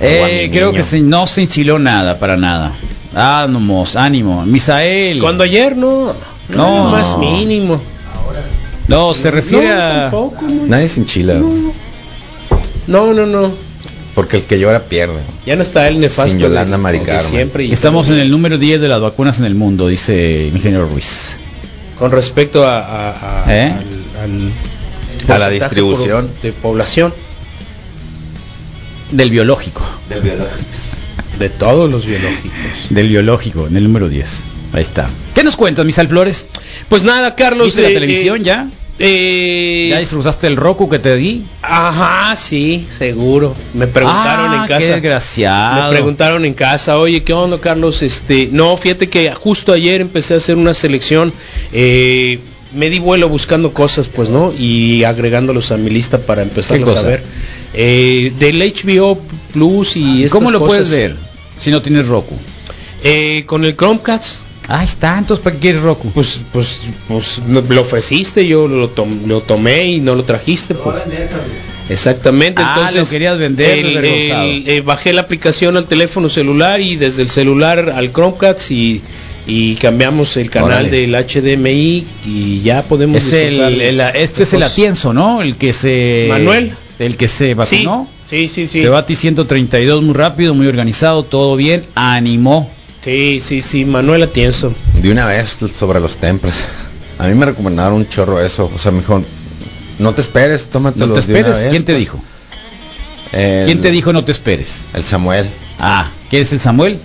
Eh, creo que se- no se enchiló nada, para nada. Ánimos, ánimo. Misael. Cuando ayer no, no, No. más mínimo. No, se refiere No, a... tampoco, no. Nadie se enchila. No, no, no. Porque el que llora pierde. Ya no está el nefasto. Sin Yolanda de- Mari de Carmen. siempre. y- Estamos en el número 10 de las vacunas en el mundo, dice el ingeniero Ruiz. Con respecto a, a- a- ¿Eh? al, al A la distribución. por- de población. Del biológico. Del biológico. De todos los biológicos. Del biológico, en el número 10. Ahí está. ¿Qué nos cuentas, Misal Flores? Pues nada, Carlos. ¿Viste la eh, televisión eh, ya? Eh, ¿Ya disfrutaste el Roku que te di? Ajá, sí, seguro. Me preguntaron Ah, en casa. qué desgraciado. Me preguntaron en casa, oye, ¿qué onda, Carlos? Este, no, fíjate que justo ayer empecé a hacer una selección. eh, me di vuelo buscando cosas, pues, ¿no? Y agregándolos a mi lista para empezarlos a ver. Eh, del HBO Plus y estas ¿Cómo lo cosas. puedes ver si no tienes Roku? Eh, con el Chromecast. Ahí está, entonces ¿para qué quieres Roku? Pues, pues, pues no- lo ofreciste, yo lo, tom- lo tomé y no lo trajiste, pues. Exactamente, Ah, entonces lo querías vender, el- desvergonzado. el- eh, bajé la aplicación al teléfono celular y desde el celular al Chromecast y, y cambiamos el canal Órale. del HDMI y ya podemos Es el, este es el atienzo, ¿no? El que se... Manuel. El que se vacunó. Sí, sí, sí. Se va a ti 132 muy rápido, muy organizado, todo bien, animó. Sí, sí, sí, Manuel Atienzo. De una vez sobre los tempres. A mí me recomendaron un chorro eso. O sea, mejor no te esperes, tómatelo No te de una esperes. vez, ¿Quién te dijo? El- ¿Quién te dijo no te esperes? El Samuel. Ah, ¿quién es el Samuel?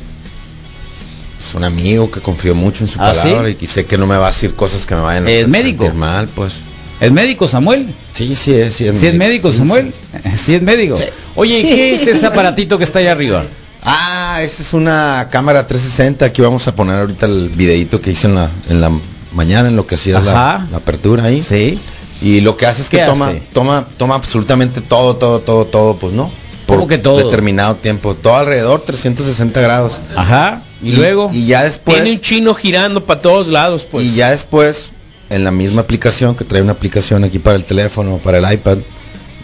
Es un amigo que confío mucho en su ¿Ah, palabra sí? y sé que no me va a decir cosas que me vayan a ¿Es hacer médico? sentir mal, pues. ¿Es médico Samuel? Sí, sí es, sí es ¿Sí es médico sí, Samuel? Sí. es médico. Oye, ¿y qué es ese aparatito que está ahí arriba? Ah, esa es una cámara 360. Aquí vamos a poner ahorita el videito que hice en la, en la mañana, en lo que hacía la, apertura ahí. Sí. Y lo que hace es que ¿Qué toma, hace? toma, toma absolutamente todo, todo, todo, todo, pues no. Por ¿Cómo que todo? determinado tiempo. Todo alrededor, 360 grados. Ajá. ¿Y, luego? Y ya después. Tiene un chino girando para todos lados, pues. Y ya después, en la misma aplicación, que trae una aplicación aquí para el teléfono, para el iPad,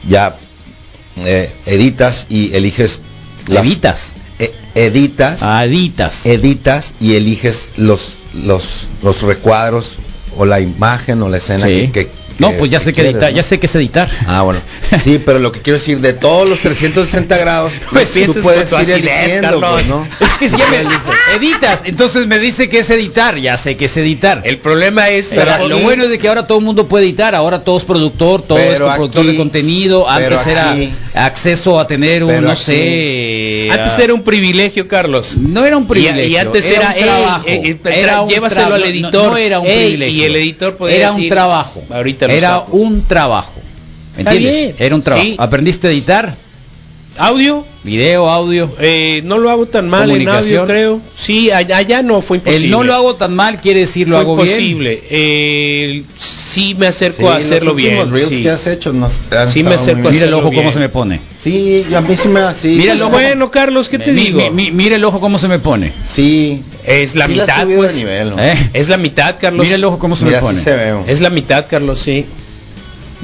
ya eh, editas y eliges ¿Editas? Editas. Ah, editas. Editas y eliges los, los, los recuadros o la imagen o la escena Sí. que, que- No, pues ya sé que quieres, editar, ¿no? ya sé que es editar. Ah, bueno. Sí, pero lo que quiero decir, de todos los 360 grados, Pues tú puedes ir eligiendo, pues, ¿no? Es que si ya me editas, entonces me dice que es editar, ya sé que es editar. El problema es Pero Pero lo bueno es de que ahora todo el mundo puede editar, ahora todo es productor, todo es productor de contenido, antes era aquí- acceso a tener un, no aquí- sé... Antes a- era un privilegio, Carlos. No era un privilegio. Y, y antes era era, un "Ey, trabajo. eh, eh, tra- Era un llévaselo al no- editor. no era un Ey, privilegio. Y el editor podía Era decir, un trabajo. Ahorita lo Era saco". un trabajo. ¿Me entiendes? bien, Era un trabajo. sí. ¿Aprendiste a editar? ¿Audio? Video, audio. Eh, no lo hago tan mal en audio, creo. Sí, allá, allá no fue imposible. El no lo hago tan mal quiere decir lo Fue hago imposible. Eh, sí me acerco Sí, a hacerlo bien. reels sí. que has hecho nos han Sí me acerco a. Mira el ojo cómo bien. se me pone. Sí, a mí sí me sí, Mira sí, el ojo. Bueno, Carlos, ¿qué te Mi- digo? mi- mi- mira el ojo cómo se me pone. Sí, es la mitad, pues. nivel, ¿no? ¿Eh? Es la mitad, Carlos. Mira el ojo cómo se Mira, me pone. se ve. Es la mitad, Carlos, sí.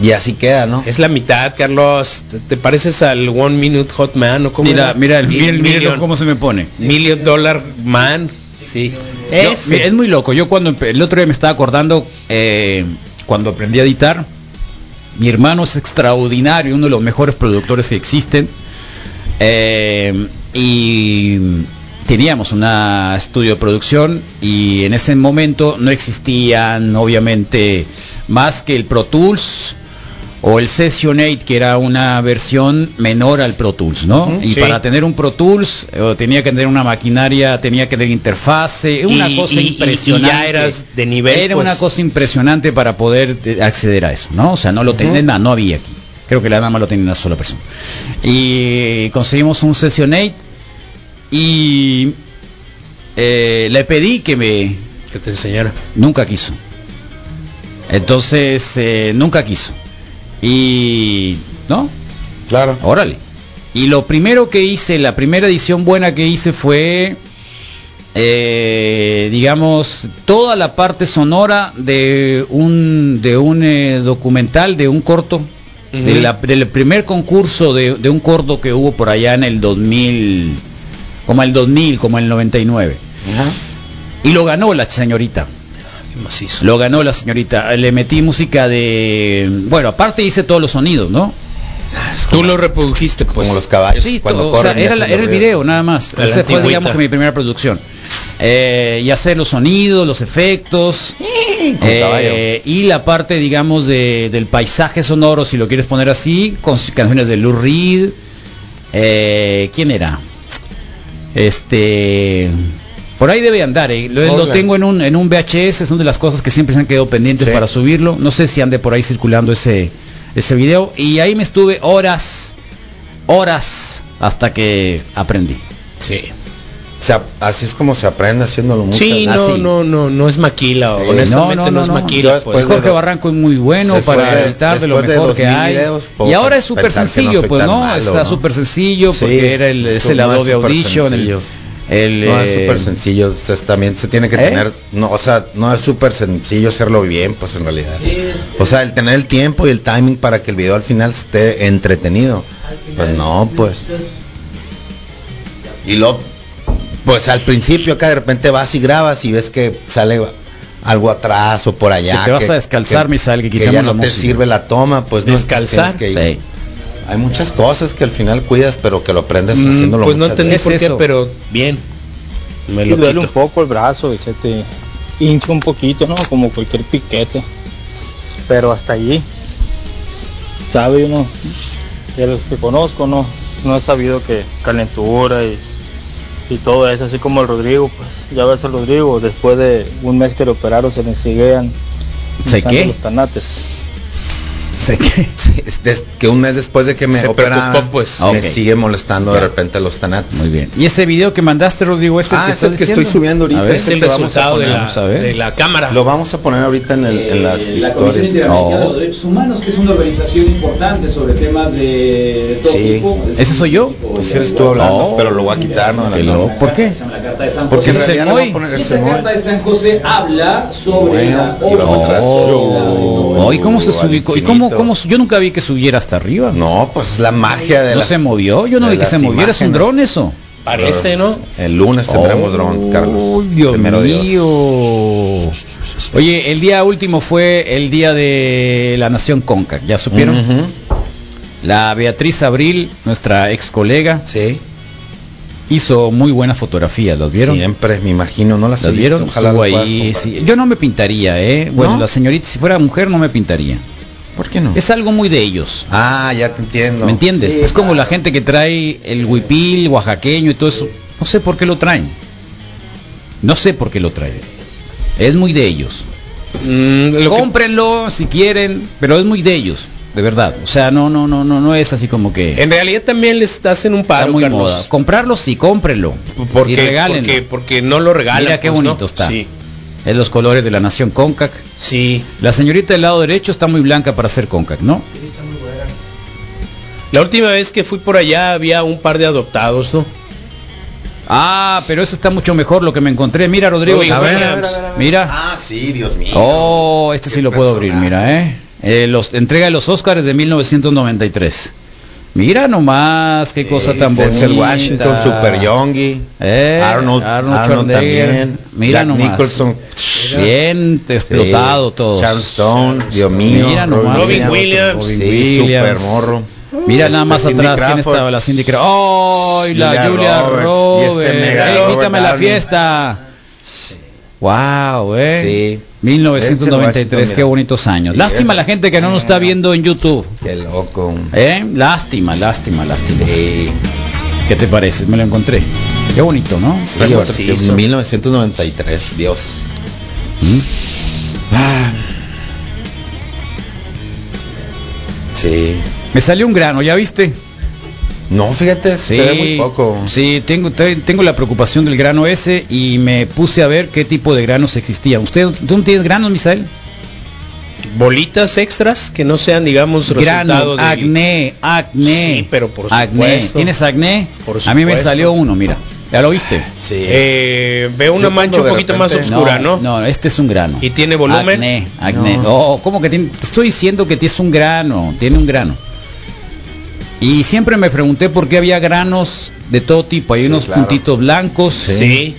Y así queda, ¿no? Es la mitad, Carlos. ¿Te, te pareces al One Minute Hot Man o cómo Mira, era? mira, el- Mi- mira, el- mira el million, ojo cómo se me pone. million Dollar Man. Sí. Mira, es muy loco. Yo cuando el otro día me estaba acordando eh, cuando aprendí a editar. Mi hermano es extraordinario, uno de los mejores productores que existen. Eh, y teníamos un estudio de producción y en ese momento no existían obviamente más que el Pro Tools o el Session 8 que era una versión menor al Pro Tools, ¿no? Y sí. para tener un Pro Tools eh, tenía que tener una maquinaria, tenía que tener interfase, una Y- cosa y- impresionante. ya eras de nivel, Era pues. una cosa impresionante para poder eh, acceder a eso, ¿no? O sea, no lo tenía, nada, no había aquí. Creo que la más lo tenía una sola persona. Y conseguimos un Session 8 y eh, le pedí que me Que te enseñara. nunca quiso. Entonces, eh, nunca quiso. Y, ¿no? Claro. Órale. Y lo primero que hice, la primera edición buena que hice fue, eh, digamos, toda la parte sonora de un, de un eh, documental, de un corto, de la- del primer concurso de, de un corto que hubo por allá en el 2000, como el 2000, como el 99. Y lo ganó la señorita. Qué macizo. Lo ganó la señorita. Le metí música de... Bueno, aparte hice todos los sonidos, ¿no? Tú lo reprodujiste, pues. Como los caballos Sí, cuando todo, o sea, corren. era, la- hacen era el video nada más. La Esa fue, digamos, que mi primera producción. Eh, y hacer los sonidos, los efectos. eh, y la parte, digamos, de- del paisaje sonoro, si lo quieres poner así, con sus canciones de Lou Reed. Eh, ¿Quién era? Este... Por ahí debe andar, eh. lo, lo tengo en un, en un VHS, es una de las cosas que siempre se han quedado pendientes Sí. para subirlo. No sé si ande por ahí circulando ese, ese video. Y ahí me estuve horas, horas, hasta que aprendí. Sí. Se así es como se aprende haciéndolo mucho. Sí, no, Así. no, no, no es maquila. Honestamente no, no, no, es no, maquila. Pues. Jorge Barranco es muy bueno después para editar de lo de mejor que 2000 hay. videos, y ahora es súper sencillo, pues no, malo, está ¿no? súper sencillo Sí, porque era el, es el Adobe Audition, el. El, No es eh, súper sencillo, o sea, también se tiene que ¿Eh? tener, no, o sea, no es súper sencillo hacerlo bien, pues en realidad. O sea, el tener el tiempo y el timing para que el video al final esté entretenido. Pues no, pues. Y lo, pues al principio acá de repente vas y grabas y ves que sale algo atrás o por allá. Que te vas a descalzar, Misael, que quitamos ya la no te música. sirve la toma, pues no, ¿Descalzar? que. Sí. Hay muchas cosas que al final cuidas, pero que lo aprendes Mm, haciéndolo pues no veces. por qué, pero bien. Me lo duele un poco el brazo y se te hincha un poquito, ¿no? Como cualquier piquete. Pero hasta allí, sabe uno, de los que conozco, no, no he sabido que calentura y, y todo eso, así como el Rodrigo, pues ya ves el Rodrigo, después de un mes que lo operaron se le siguean ¿Se hinchando qué? los tanates. Sé que un mes después de que me operaron, pues. me sigue molestando Ya. de repente los tanates. Muy bien. ¿Y ese video que mandaste, Rodrigo, es el Ah, que es estás el que estoy subiendo ahorita, A ver. Es el vamos a de la, vamos a ver. de la cámara. Lo vamos a poner ahorita en, el, en las Eh, la Comisión historias. Interamericana de Oh. los Derechos Humanos, que es una organización importante sobre temas de, todo Sí. tipo. ¿Ese soy yo? Ese eres tú hablando, Oh. pero lo voy a quitar, ¿no? ¿Por qué? Porque en realidad voy a poner el Esa carta de San José habla sobre la y vamos atrás. Oh, ¿y cómo se subió? ¿Y cómo. Cómo, yo nunca vi que subiera hasta arriba. No, pues es la magia de ¿No las- se movió? Yo no vi que se moviera, es un dron eso. Parece, ¿no? El lunes tendremos Oh, dron, Carlos. Dios Primero Dios. mío. Oye, el día último fue el día de la Nación Conca, ¿ya supieron? La Beatriz Abril, nuestra ex colega, Sí, hizo muy buenas fotografías, ¿las vieron? siempre, me imagino, no las ¿Las vieron? Ojalá Estuvo ahí, sí. Yo no me pintaría, ¿eh? Bueno, ¿No? la señorita, si fuera mujer, no me pintaría. ¿Por qué no? Es algo muy de ellos. Ah, ya te entiendo. ¿Me entiendes? Sí, es como la gente que trae el huipil, oaxaqueño y todo eso. No sé por qué lo traen. No sé por qué lo traen. Es muy de ellos. Mm, lo que- Cómprenlo si quieren, pero es muy de ellos, de verdad. O sea, no, no, no, no, no es así como que en realidad también les hacen un está paro, muy Carlos. moda. Comprarlo sí, cómprenlo. Porque, y regálenlo. porque, porque no lo regalan. Mira qué pues, ¿no? bonito está. Sí. Es los colores de la nación CONCAC. Sí. La señorita del lado derecho está muy blanca para ser CONCAC, ¿no? La última vez que fui por allá había un par de adoptados, ¿no? Ah, pero eso está mucho mejor lo que me encontré. Mira, Rodrigo. Robin a ver, Williams. a ver, a ver, a ver. Mira. Ah, sí, Dios mío. Oh, este sí lo puedo abrir, mira, ¿eh? Eh, los, entrega de los Oscars de 1993. Mira nomás, qué cosa tan bonita. Denzel Washington, Super Youngie, Eh, Arnold, Arnold Arnold también, Mira Jack nomás. Nicholson, Bien explotado todo. Sharon Stone, Dios mío, Mira nomás. Robin Williams, Robin sí, Williams. super morro. Mira nada más atrás, ¿quién estaba? La Cindy Crawford. ¡Oh! y la Julia Julia Roberts, Roberts. y este mega Robert invítame a la fiesta. Wow, eh. Sí. 1993, Denzel qué bonitos años. Sí, lástima eh. la gente que no nos está viendo en YouTube. Qué loco. ¿Eh? Lástima, lástima, lástima. ¿Qué te parece? Me lo encontré. Qué bonito, ¿no? Sí, sí, sí. 1993, Dios. ¿Mm? Ah. Sí. Me salió un grano, ¿ya viste? No, fíjate, se ve muy poco. Sí, tengo, te- tengo la preocupación del grano ese y me puse a ver qué tipo de granos existían. ¿Usted tú no tienes granos, Misael? Bolitas extras que no sean, digamos, Grano, de acné, acné. Sí, pero por acné. supuesto. ¿Tienes acné? Por A mí me supuesto. salió uno, mira. ¿Ya lo viste? Sí. Eh, veo una Yo mancha un poquito más oscura, ¿no? No, este es un grano. ¿Y tiene volumen? Acné, acné. No. No, ¿cómo que tiene? Te estoy diciendo que tienes un grano, tiene un grano. Y siempre me pregunté por qué había granos de todo tipo. Hay Sí, unos claro. puntitos blancos, Sí.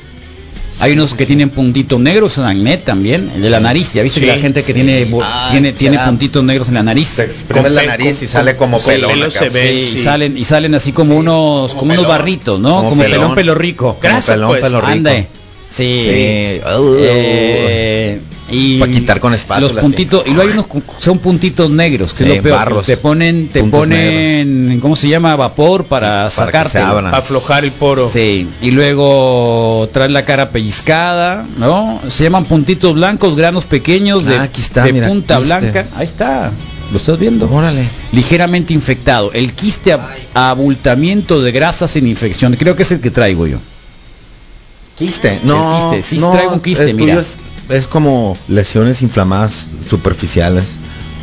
hay unos que tienen puntitos negros en acné también, el de la nariz. Ya viste Sí, que la gente que sí. tiene Ah, tiene tiene puntitos negros en la nariz. Se exprime la nariz con- y sale como pelón. pelo se ve. Y salen y salen así como unos Como como unos barritos, ¿no? Como Como, pelón pelón. pelo rico. Grasa, pelón, pues. pelo rico. Ande. Sí. Sí. Eh, y Pa' quitar con espátula, Los puntitos y luego hay unos son puntitos negros, que Sí, es lo peor. barros. Te ponen te ponen ¿cómo se llama? vapor para, Para sacarte. Para aflojar el poro. Sí, y luego traes la cara pellizcada, ¿no? Se llaman puntitos blancos, granos pequeños de, Ah, aquí está, de mira, punta quiste. blanca. Ahí está. ¿Lo estás viendo? Órale. Ligeramente infectado. El quiste ab- abultamiento de grasas sin infección. Creo que es el que traigo yo. Quiste. No, quiste, sí no, traigo un quiste, el tuyo mira. Es, es como lesiones inflamadas superficiales.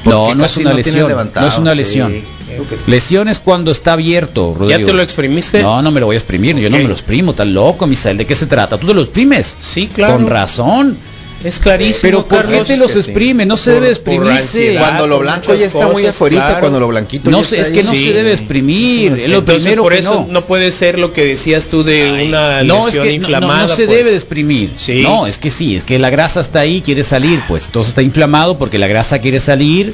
No, no es no lesión. No es una lesión. Creo que sí. Lesión es cuando está abierto, ¿Ya Rodrigo. te lo exprimiste? No, no me lo voy a exprimir, yo no me lo exprimo, tan loco, Misael, ¿de qué se trata? ¿Tú te lo exprimes? Sí, claro. Con razón. Es clarísimo. Pero ¿por qué te los exprime? No se Por- debe exprimirse. Cuando lo blanco ya está muy afuera, claro. cuando lo blanquito No ya sé, está es que ahí. no Sí. se debe exprimir. Es lo Entonces, primero por que eso no. no. puede ser lo que decías tú de una No, es lesión que no, no, inflamada. no se pues. debe de exprimir. Sí. No, es que sí, es que la grasa está ahí, quiere salir, pues. Entonces está inflamado porque la grasa quiere salir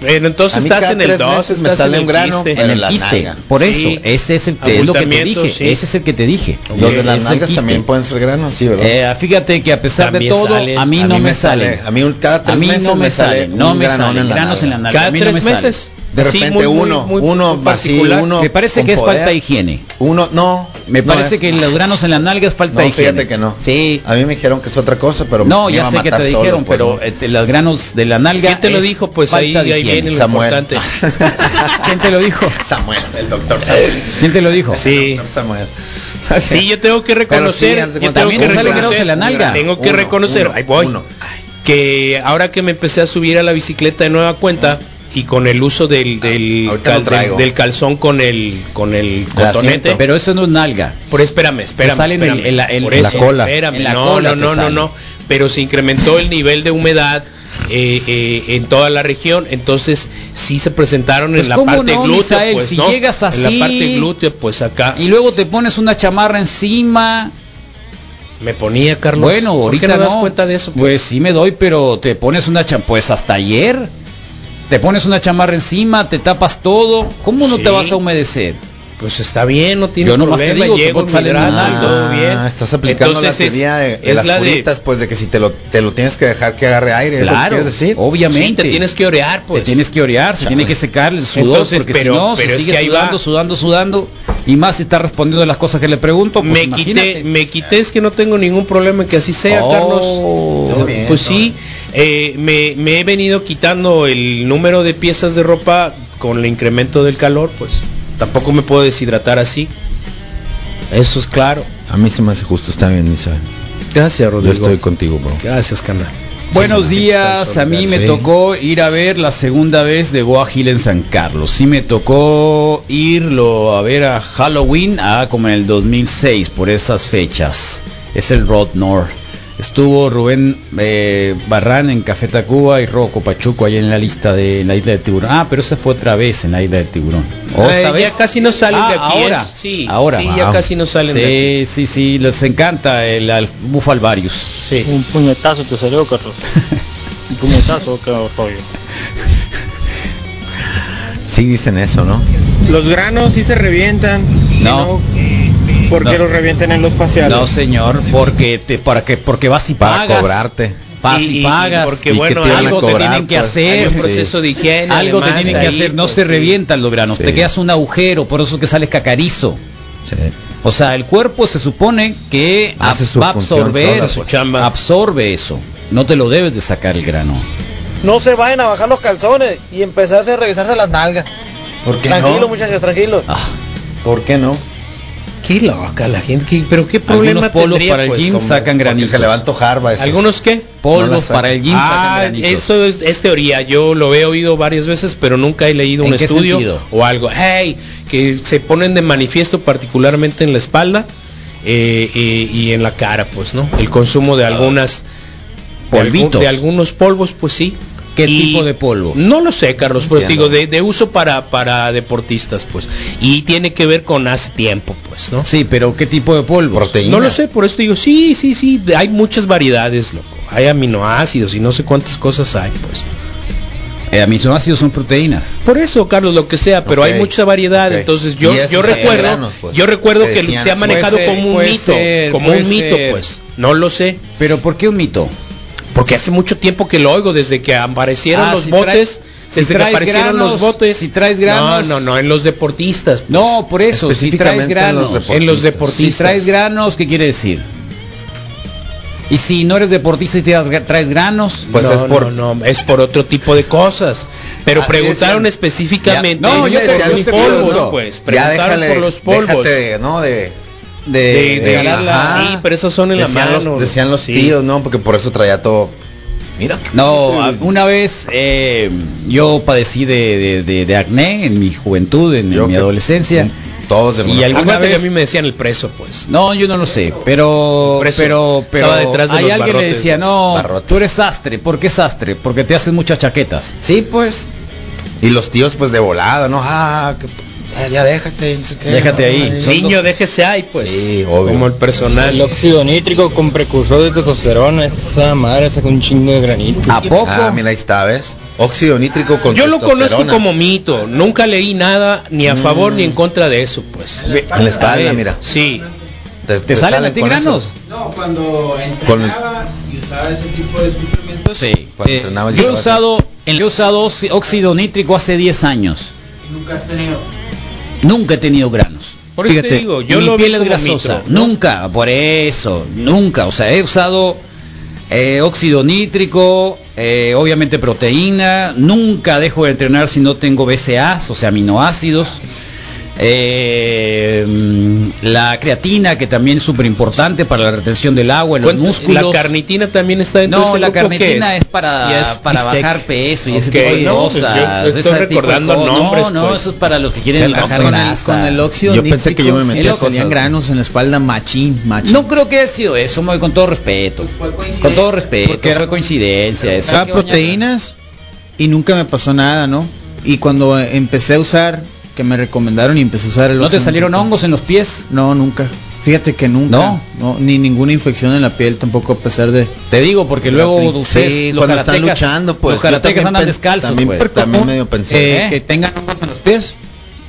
Bueno, entonces estás en el tres 2, meses me sale en un el grano, quiste. en el quiste. Por eso, Sí. ese es el es lo que te dije. sí. Ese es el que te dije. Los de las nalgas quiste. también pueden ser granos, sí, ¿verdad? Eh, fíjate que a pesar También de todo, salen. a mí A no mí me me sale- a mí un- cada tres a mí meses no me, me sale no me salen granos en la nalga. Cada tres meses. De Así, repente muy, uno, muy- uno muy así, particular. uno Me parece que es poder. falta de higiene. Uno, no. Me no parece es- que los granos en la nalga es falta No, de higiene. fíjate que no. Sí. A mí me dijeron que es otra cosa, pero No, me ya sé que te solo, dijeron, pues, pero no. eh, te- los granos de la nalga. ¿Quién te lo dijo? Pues falta ahí, de ahí higiene. viene lo Samuel. importante. ¿Quién te lo dijo? Samuel, el doctor Samuel. ¿Quién te lo dijo? Sí. Doctor Samuel. Sí, yo tengo que sí, reconocer, de yo tengo ¿también que reconocer, en la nalga? tengo que reconocer, ahí voy, uno. que ahora que me empecé a subir a la bicicleta de nueva cuenta y con el uso del cal- traigo. del, del calzón con el con el El cotonete. Pero eso no es nalga. por espérame, espérame, sale en el- espérame. en la- en Por la cola. espérame, En la no, cola no, no, no, no, pero se incrementó el nivel de humedad eh, eh, en toda la región, entonces sí se presentaron Pues, en la ¿cómo parte no, glútea, Misael? pues, Si ¿no? llegas en la parte glútea, pues acá Y luego te pones una chamarra encima. me ponía Carlos. Bueno, ¿Por ahorita qué no, no. das cuenta de eso? Pues sí me doy, pero te pones una chamarra, pues hasta ayer. Te pones una chamarra encima, te tapas todo. ¿Cómo no Sí. te vas a humedecer? Pues está bien, no tiene Yo nomás te problema, digo, te llego, salir hidrato, nalga. todo bien. Ah, estás aplicando Entonces la es- teoría de, de es las la de- curitas, pues de que si te lo, te lo tienes que dejar que agarre aire, ¿es lo que Claro, quieres decir? obviamente. Sí, te tienes que orear, pues. Te tienes que orear, se Chale. tiene que secar el sudor, Entonces, porque pero- si no, pero se es sigue que sudando, va. sudando, sudando. Y más si está respondiendo las cosas que le pregunto. pues me imagínate. quité, me quité, es que no tengo ningún problema en que así sea, Oh. Carlos. Todo bien, pues todo sí, eh, me, me he venido quitando el número de piezas de ropa con el incremento del calor, pues tampoco me puedo deshidratar así. Eso es claro. A mí se me hace justo, está bien, Isabel. Gracias, Yo Rodrigo. estoy contigo, bro. Gracias, canal. Buenos días, a mí me tocó ir a ver la segunda vez de Goa Hill en San Carlos. Sí me tocó irlo a ver a Halloween, ah, como en el 2006, por esas fechas. Es el Rod North. Estuvo Rubén eh, Barran en Café Tacuba y Rocco Pachuco ahí en la lista de la isla de Tiburón. Ah, pero esa fue otra vez en la isla de Tiburón. ¿O esta ya vez? casi no salen Ah, de aquí. ¿eh? Ahora, Sí, ahora. sí, ya Wow. casi no salen sí, de Sí, sí, les encanta el, el Bufalvarius. Sí. Un puñetazo te salió, Carlos. Un puñetazo, rollo. Sí dicen eso, ¿no? Los granos sí se revientan. No. ¿Por qué No. los revientan en los faciales? No, señor, porque te, para que porque vas y Para pagas. cobrarte. Vas y, Y- pagas. porque, y que bueno, te algo cobrar, te tienen que pues, hacer. Hay un Sí. proceso de higiene. Algo te tienen que ahí, hacer, no pues, se sí. revientan los granos, Sí. te quedas un agujero, por eso es que sales cacarizo. Sí. O sea, el cuerpo se supone que Hace ab- su va a absorber, sola, su chamba. absorbe eso. No te lo debes de sacar el grano. No se vayan a bajar los calzones y empezarse a revisarse las nalgas. ¿Por qué Tranquilo, no? muchachos, tranquilo. Ah, ¿Por qué no? Qué loca la gente. qué- pero qué problema algunos polos tendría, para el pues, gym sacan granitos. se le va a antojar, va a decir. ¿Algunos qué? No Polvos la sacan. para el gym sacan Ah, granitos. eso es, es teoría. Yo lo he oído varias veces, pero nunca he leído un ¿En qué estudio sentido? o algo. Hey, que se ponen de manifiesto particularmente en la espalda eh, eh, y en la cara, pues, ¿no? El consumo de algunas de, algún- Polvitos. de algunos polvos, pues sí. ¿Qué Y- tipo de polvo? No lo sé, Carlos, Entiendo. digo, de, de uso para, para deportistas, pues. Y tiene que ver con hace tiempo, pues, ¿no? Sí, pero ¿qué tipo de polvo? Proteína. No lo sé, por eso digo, sí, sí, sí, hay muchas variedades, loco. Hay aminoácidos y no sé cuántas cosas hay, pues. Eh, aminoácidos son proteínas. Por eso, Carlos, lo que sea, pero hay mucha variedad, entonces yo esos yo recuerdo, granos, pues, yo recuerdo que se ha manejado ser, como un mito, ser, como un mito, ser. pues. No lo sé, Pero ¿por qué un mito? Porque hace mucho tiempo que lo oigo desde que aparecieron Ah, los si botes, traes- si desde que traes aparecieron granos, los botes. si traes granos- No, no, no, en los deportistas. pues. No, por eso, si traes Específicamente en granos. los en los Si deportistas. traes granos, ¿qué quiere decir? Y si no eres deportista y te das- traes granos, Pues no, es por- no, no, es por otro tipo de cosas. Pero Así preguntaron específicamente Ya, no, yo te- tíos, polvos, ¿no? pues. Ya Preguntaron déjale, por los polvos. déjate, ¿no? De, de, de, de ajá. sí, pero esos son en decían la mano. Los, decían los Sí. tíos, ¿no? Porque por eso traía todo. Mira. qué- No, una vez eh, yo padecí de, de- de- de acné en mi juventud, en, mi adolescencia. Todos de Y alguna que vez a mí me decían el preso, pues. No, yo no lo sé, pero pero pero detrás de hay alguien que le decía, "No, barrotes. tú eres sastre, ¿por qué sastre? Porque te hacen muchas chaquetas." Sí, pues. Y los tíos, pues de volada, ¿no? Ah, que- ya déjate, no sé qué. Déjate ahí. Niño, déjese ahí, pues. Sí, obvio. Como el personal. El óxido nítrico con precursor de testosterona, esa madre saca un chingo de granito. ¿A poco? Ah, mira, ahí está, ¿ves? Óxido nítrico con Yo lo conozco como mito. Nunca leí nada ni a favor Mm. ni en contra de eso, pues. En la espalda, mira. Sí. ¿Te salen a ti granos? No, cuando Con el- entrenaba y usaba ese tipo de suplementos, Sí. Cuando Eh, entrenabas yo he usado yo he usado óxi- óxido nítrico hace 10 años. nunca has tenido. Nunca he tenido granos. Por eso Fíjate, te digo, yo mi lo piel es grasosa. Nunca, por eso, nunca. O sea, he usado eh, óxido nítrico, eh, obviamente proteína. Nunca dejo de entrenar si no tengo BCAAs, o sea, aminoácidos. Eh, la creatina, que también es súper importante para la retención del agua en los músculos. La carnitina también está dentro de No, ese la grupo, ¿qué carnitina es, es? para, para bajar peso y ese Ok, tipo de no, pues yo cosas. estoy ese tipo de recordando cosas. nombres, No, no, pues. eso es para los que quieren El- bajar con, el, con el óxido Yo pensé que yo me metía cosas. granos en la espalda machín, machín. No creo que haya sido eso, muy con todo respeto. Con todo respeto, Porque era- fue coincidencia eso. Usaba proteínas y nunca me pasó nada, ¿no? Y cuando empecé a usar, que me recomendaron y empecé a usar el ¿No te salieron hongos en los pies? No, nunca. Fíjate que nunca. ¿No? No, ni ninguna infección en la piel tampoco a pesar de... Te digo, porque luego ustedes, Sí, los cuando están luchando, pues. los karatecas andan descalzos, También, pues. también medio pensé Eh, ¿Eh? Que tengan hongos en los pies.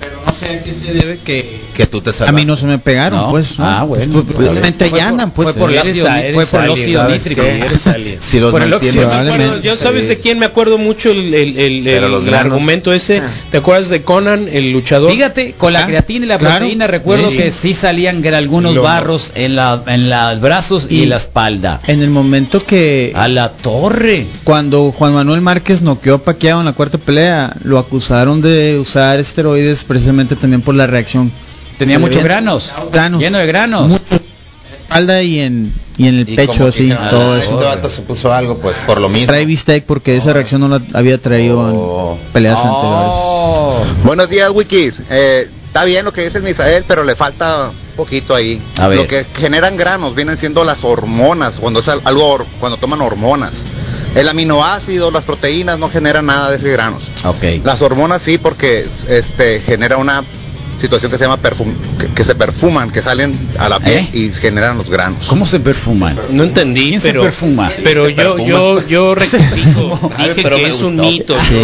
Pero no sé a qué se debe que... que tú te A salvaste. mí no se me pegaron, No. pues. ¿no? Ah, bueno. Pues, probablemente ahí por- andan, pues. fue por el a- óxido ¿sabes nítrico. Si los Por el óxido, yo sabes de quién me acuerdo mucho el, el, el- el- los el granos. argumento ese. Ah. ¿Te acuerdas de Conan, el luchador? Fíjate, con la Ah, creatina y la claro. proteína recuerdo Sí. que sí salían algunos Lo- barros en la en los brazos y, Y- en la espalda. En el momento que... A la torre. Cuando Juan Manuel Márquez noqueó a Pacquiao en la cuarta pelea, lo acusaron de usar esteroides precisamente también por la reacción. Tenía muchos granos. Granos. Lleno de granos. Muchos. espalda y en, y en el Y pecho, así, todo "Ah, eso. Este vato se puso algo, pues por lo mismo. Trae bistec porque esa reacción no la había traído en peleas Oh. anteriores. Buenos días, Wikis. Eh, está bien lo que dice el Misael, pero le falta un poquito ahí. A ver. Lo que generan granos vienen siendo las hormonas, cuando es al- algo, cuando toman hormonas. El aminoácido, las proteínas no generan nada de esos granos. Ok. Las hormonas sí, porque este genera una situación que se llama perfum que, que se perfuman, que salen a la piel y generan los granos. ¿Cómo se perfuman? No entendí, ¿Quién se pero perfuma? pero ¿Te yo perfumas? yo yo rectifico, dije pero que es un mito. Sí.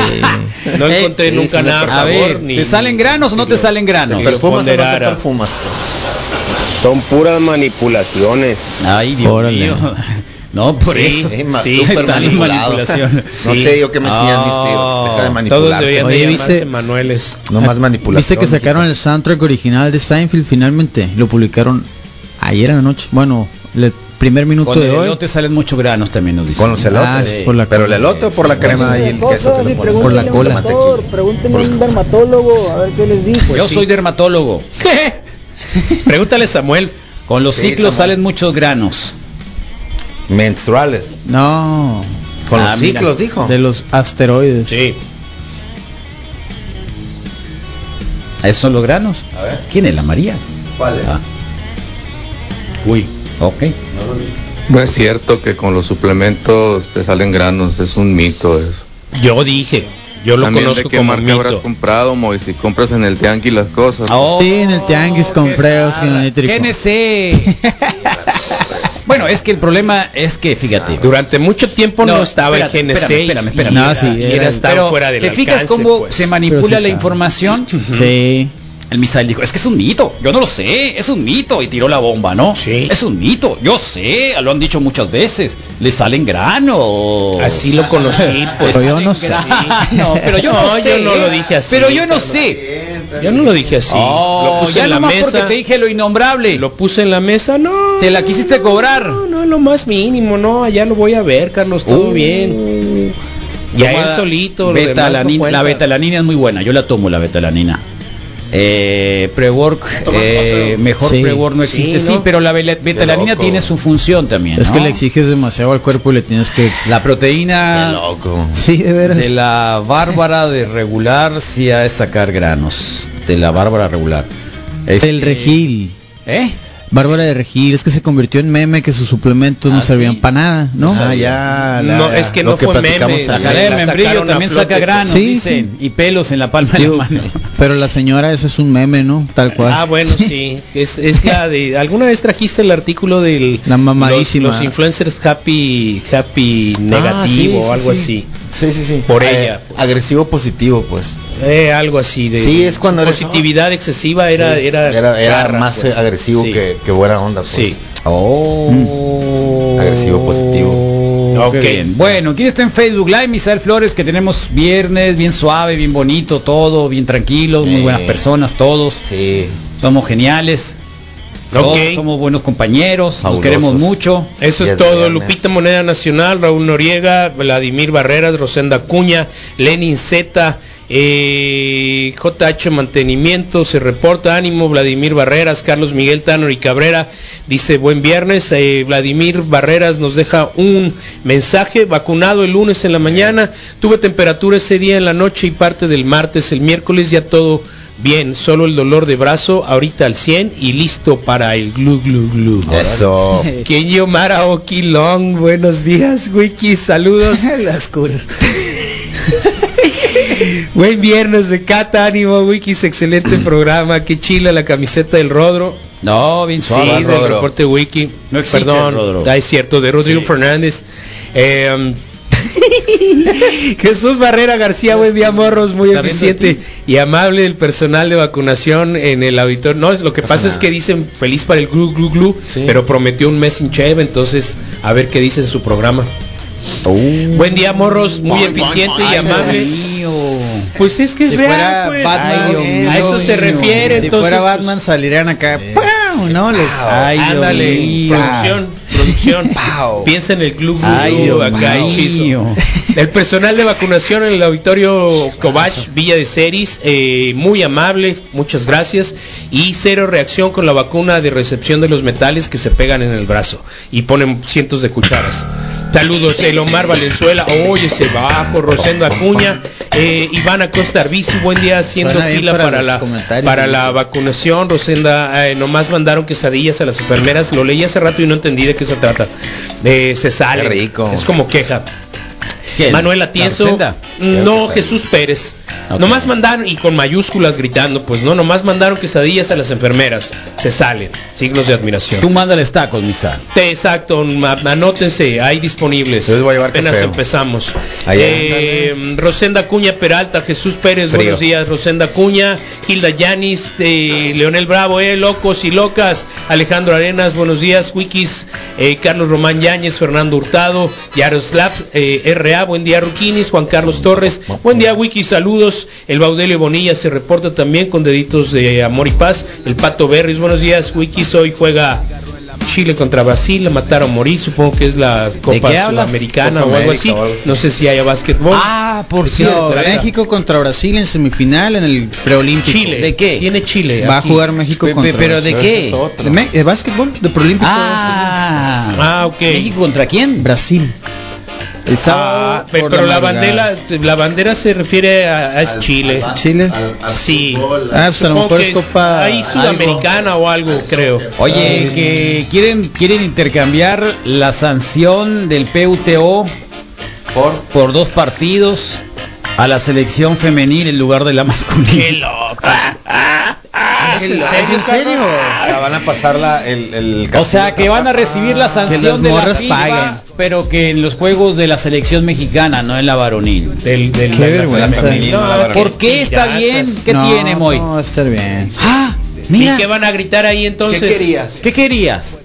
No encontré nunca sí, nada a ver, favor ni ¿te salen granos o no te salen granos? lo ponderara. Son puras manipulaciones. Ay, Dios mío. No, por Sí, eso. sí, ma- Sí, súper están manipulado. manipulaciones. No te digo que me sigan mis tíos. Deja de manipular. Todos deberían Oye, de ¿viste? Manueles. No más manipulación. ¿Viste que sacaron el soundtrack original de Seinfeld finalmente? Lo publicaron ayer en la noche. Bueno, el primer minuto Con de el hoy. elote salen muchos granos también nos dicen. Con los elotes. Ah, Sí. por la Pero el elote o por la crema y el queso que le pones. Por la cola. Doctor, pregúntenle a un dermatólogo a ver qué les dice. Yo soy dermatólogo. Pregúntale a Samuel. Con los Sí, ciclos Samuel. salen muchos granos. Menstruales. No. Con Ah, los mira. ciclos, dijo. De los asteroides. Sí. ¿Esos son los granos? A ver. ¿Quién es la María? ¿Cuál es? Ah. Uy, ok. No es cierto que con los suplementos te salen granos, es un mito eso. Yo dije, yo lo También conozco de qué como marca habrás mito. comprado, Mo, y si compras en el tianguis las cosas. Oh, Sí, en el tianguis nítrico. GNC. bueno, es que el problema es que, fíjate. Durante mucho tiempo no, estaba espérate, el GNC espérame, espérame, espérame. y No, era, sí, y era era estaba Pero, fuera del ¿te fijas alcance, cómo pues. se manipula sí la información? Sí. El Misael dijo, es que es un mito, yo no lo sé, es un mito, y tiró la bomba, ¿no? Sí. Es un mito, yo sé, lo han dicho muchas veces, le salen granos. Así lo conocí, pues. Pero yo no sé. No, pero yo no, No, sé. yo no lo dije así, Pero yo no sé. Yo no lo dije así. Oh, lo puse ya en la nomás mesa. porque te dije lo innombrable. Lo puse en la mesa, no. Te la quisiste cobrar. No, no, lo más mínimo, no, allá lo voy a ver, Carlos, todo Uh. bien. Ya él solito, lo demás no betalanina- cuenta. la betalanina es muy buena, yo la tomo la betalanina. Eh, pre-work, eh, mejor Sí. pre-work no existe, Sí, sí, ¿no? pero la betalanina tiene su función también. Es que le exiges demasiado al cuerpo y le tienes que. La proteína loco. Sí, de veras. de la bárbara de regular sí ha de sacar granos. De la bárbara regular. Este- El regil. ¿Eh? Bárbara de Regil, es que se convirtió en meme que sus suplementos no Ah, servían sí. para nada, ¿no? Ah, ya. la- No, es que lo no fue meme, La de membrillo también flote, saca granos, Sí, dicen, y pelos en la palma de la mano. pero la señora ese es un meme, ¿no? Tal cual. Ah, bueno, sí. Es, es la de. ¿Alguna vez trajiste el artículo del. La mamadísima. Los, los influencers happy, happy negativo Ah, sí, o algo sí. así. Sí, sí, sí. Por Eh, ella, pues. Agresivo positivo, pues. Eh, algo así de. Sí, es cuando su eres- positividad excesiva era. Sí, Era, era, era charra, más pues. agresivo Sí. que, que buena onda, pues. Sí. Oh. Agresivo positivo. Ok. Ok. bien. Bueno, ¿quién está en Facebook Live? Misael Flores, que tenemos viernes, bien suave, bien bonito, todo, bien tranquilos, muy buenas personas, todos. Sí. Somos geniales. Todos somos buenos compañeros, nos Fabulosos. queremos mucho. Eso es todo. viernes. Lupita Moneda Nacional, Raúl Noriega, Vladimir Barreras, Rosenda Cuña, Lenin Z, eh, JH Mantenimiento, se reporta ánimo, Vladimir Barreras, Carlos Miguel Tanner y Cabrera, dice buen viernes, eh, Vladimir Barreras nos deja un mensaje, vacunado el lunes en la mañana, tuve temperatura ese día en la noche y parte del martes, el miércoles ya todo bien, solo el dolor de brazo, ahorita al 100 y listo para el glu glu glu. Eso. Kenyo Maraoki Long, buenos días, Wiki, saludos. Las curas. Buen viernes de Cata, ánimo, Wikis, excelente programa, qué chila la camiseta del Rodro. No, bien Sí, suave. del Rodro? reporte Wiki. No existe Perdón, el Rodro. ah, es cierto, de Rodrigo Fernández. Eh, Jesús Barrera García, buen día morros, muy eficiente y amable el personal de vacunación en el auditorio. No, lo que pasa es que dicen feliz para el glu glu glu, Sí. pero prometió un mes sin cheve, entonces a ver qué dice en su programa. Buen día morros, muy eficiente y amable. Pues es que es Si real, fuera pues. Batman, Ay, Dios a eso se Dios refiere. Si entonces, fuera pues, Batman salirían acá, ¡pau! ¿no? Les, Ay, Dios Ándale, mío. Producción. Piensa en el club Ay, acá hechizo. El personal de vacunación en el auditorio Cobach Villa de Ceris, eh, muy amable, muchas gracias. Y cero reacción con la vacuna de recepción de los metales que se pegan en el brazo y ponen cientos de cucharas. Saludos, el Omar Valenzuela, oye ese bajo, Rosendo Acuña, eh, Iván Acosta Arbizu, buen día haciendo fila para la, para la vacunación. Rosenda, eh, nomás mandaron quesadillas a las enfermeras, lo leí hace rato y no entendí de qué se trata. Eh, se sale. Qué rico. Es como queja. ¿Quién? Manuel ¿La Atienzo, Rosenda? no Jesús Pérez. Ok. Nomás mandaron y con mayúsculas gritando, pues no, nomás mandaron quesadillas a las enfermeras. Se salen. Signos de admiración. Tú mándales tacos, misa. Te- Exacto, anótense, hay disponibles. Yo les voy a llevar Apenas café. empezamos. Eh, Rosenda Cuña Peralta, Jesús Pérez, Frío. buenos días. Rosenda Cuña, Hilda Yanis, eh, Leonel Bravo, eh, locos y locas. Alejandro Arenas, buenos días. Wikis, eh, Carlos Román Yáñez, Fernando Hurtado, Yaroslav eh, RA, buen día Ruquinis, Juan Carlos Torres, buen día Wikis, saludos. El Baudelio Bonilla se reporta también con deditos de amor y paz. El Pato Berris, buenos días Wikis, hoy juega Chile contra Brasil, la mataron morir, supongo que es la Copa? Sudamericana Copa o algo así. o algo así. No sé si haya básquetbol. Ah, por ¿De qué No? México contra Brasil en semifinal en el preolímpico. Chile. ¿De qué? Tiene Chile. Va aquí. a jugar México contra pero ¿de qué? ¿De, de básquetbol? ¿De preolímpico? Ah, Ah, ok. ¿México contra quién? Brasil. El sábado. Ah, pero la bandera, la bandera se refiere a, Chile. Chile. Sí. Ah, pues a lo Supongo mejor que es Copa. Ahí sudamericana o algo, creo. Oye, que quieren quieren intercambiar la sanción del PUTO Por por dos partidos a la selección femenil en lugar de la Qué masculina. loca. ¿Es en serio? ¿En serio? o sea, van a pasar la, el, el O sea, que van a recibir la Que sanción de la FIFA, paguen. pero que en los juegos de la selección mexicana, no en la varonil. Del, del, Qué de la- vergüenza. la- femenil, no la No, varonil. ¿Por qué está bien? ¿Qué No, tiene, Moy? No, va a estar bien. Ah, ¿Y mira. qué van a gritar ahí entonces? ¿Qué querías? ¿Qué querías?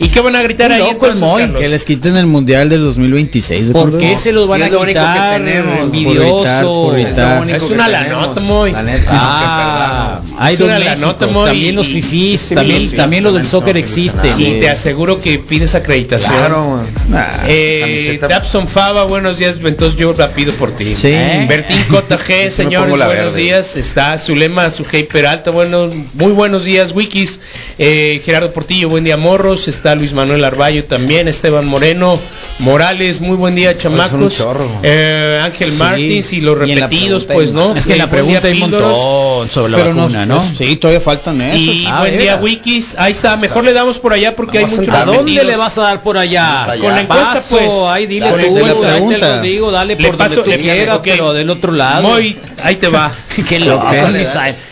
¿Y qué van a gritar ahí entonces, Moy, Carlos? Que les quiten el mundial del 2026. ¿de ¿Por qué se los van Sí, a es lo único que quitar? tenemos. Envidioso. gritar, por Es una lanota, Moy. La neta, Ah, hay Es una lanota, Moy, también los y- fifís, sí, también, sí, también los del soccer existen. ilusionados. Y te aseguro que pides acreditación. Claro, Ah, Eh. Dabson Fava, buenos días. Entonces yo la pido por ti. Sí. ¿Eh? Bertín Cota G, señores, buenos días. Está Zulema Sujei Peralta, bueno, muy buenos días, Wikis. Eh, Gerardo Portillo, buen día, Morros. Está Luis Manuel Arballo también. Esteban Moreno Morales, muy buen día, chamacos. Eh, Ángel Sí. Martins y los repetidos, pregunta pues no. Es que en Eh, la pregunta hay un Píldoros. montón sobre la Pero vacuna, ¿no? Sí, todavía faltan esos. Y Ah, buen ¿verdad? día, Wikis. Ahí está, mejor le damos por allá porque Vamos hay a muchos ¿A dónde le vas a dar por allá? Con la encuesta, Paso, pues. ahí dile Dale, tú, la ahí te pregunta. lo digo, dale Le por paso- donde tú le- quieras, ok. pero del otro lado. Moy, ahí te va. Qué loco.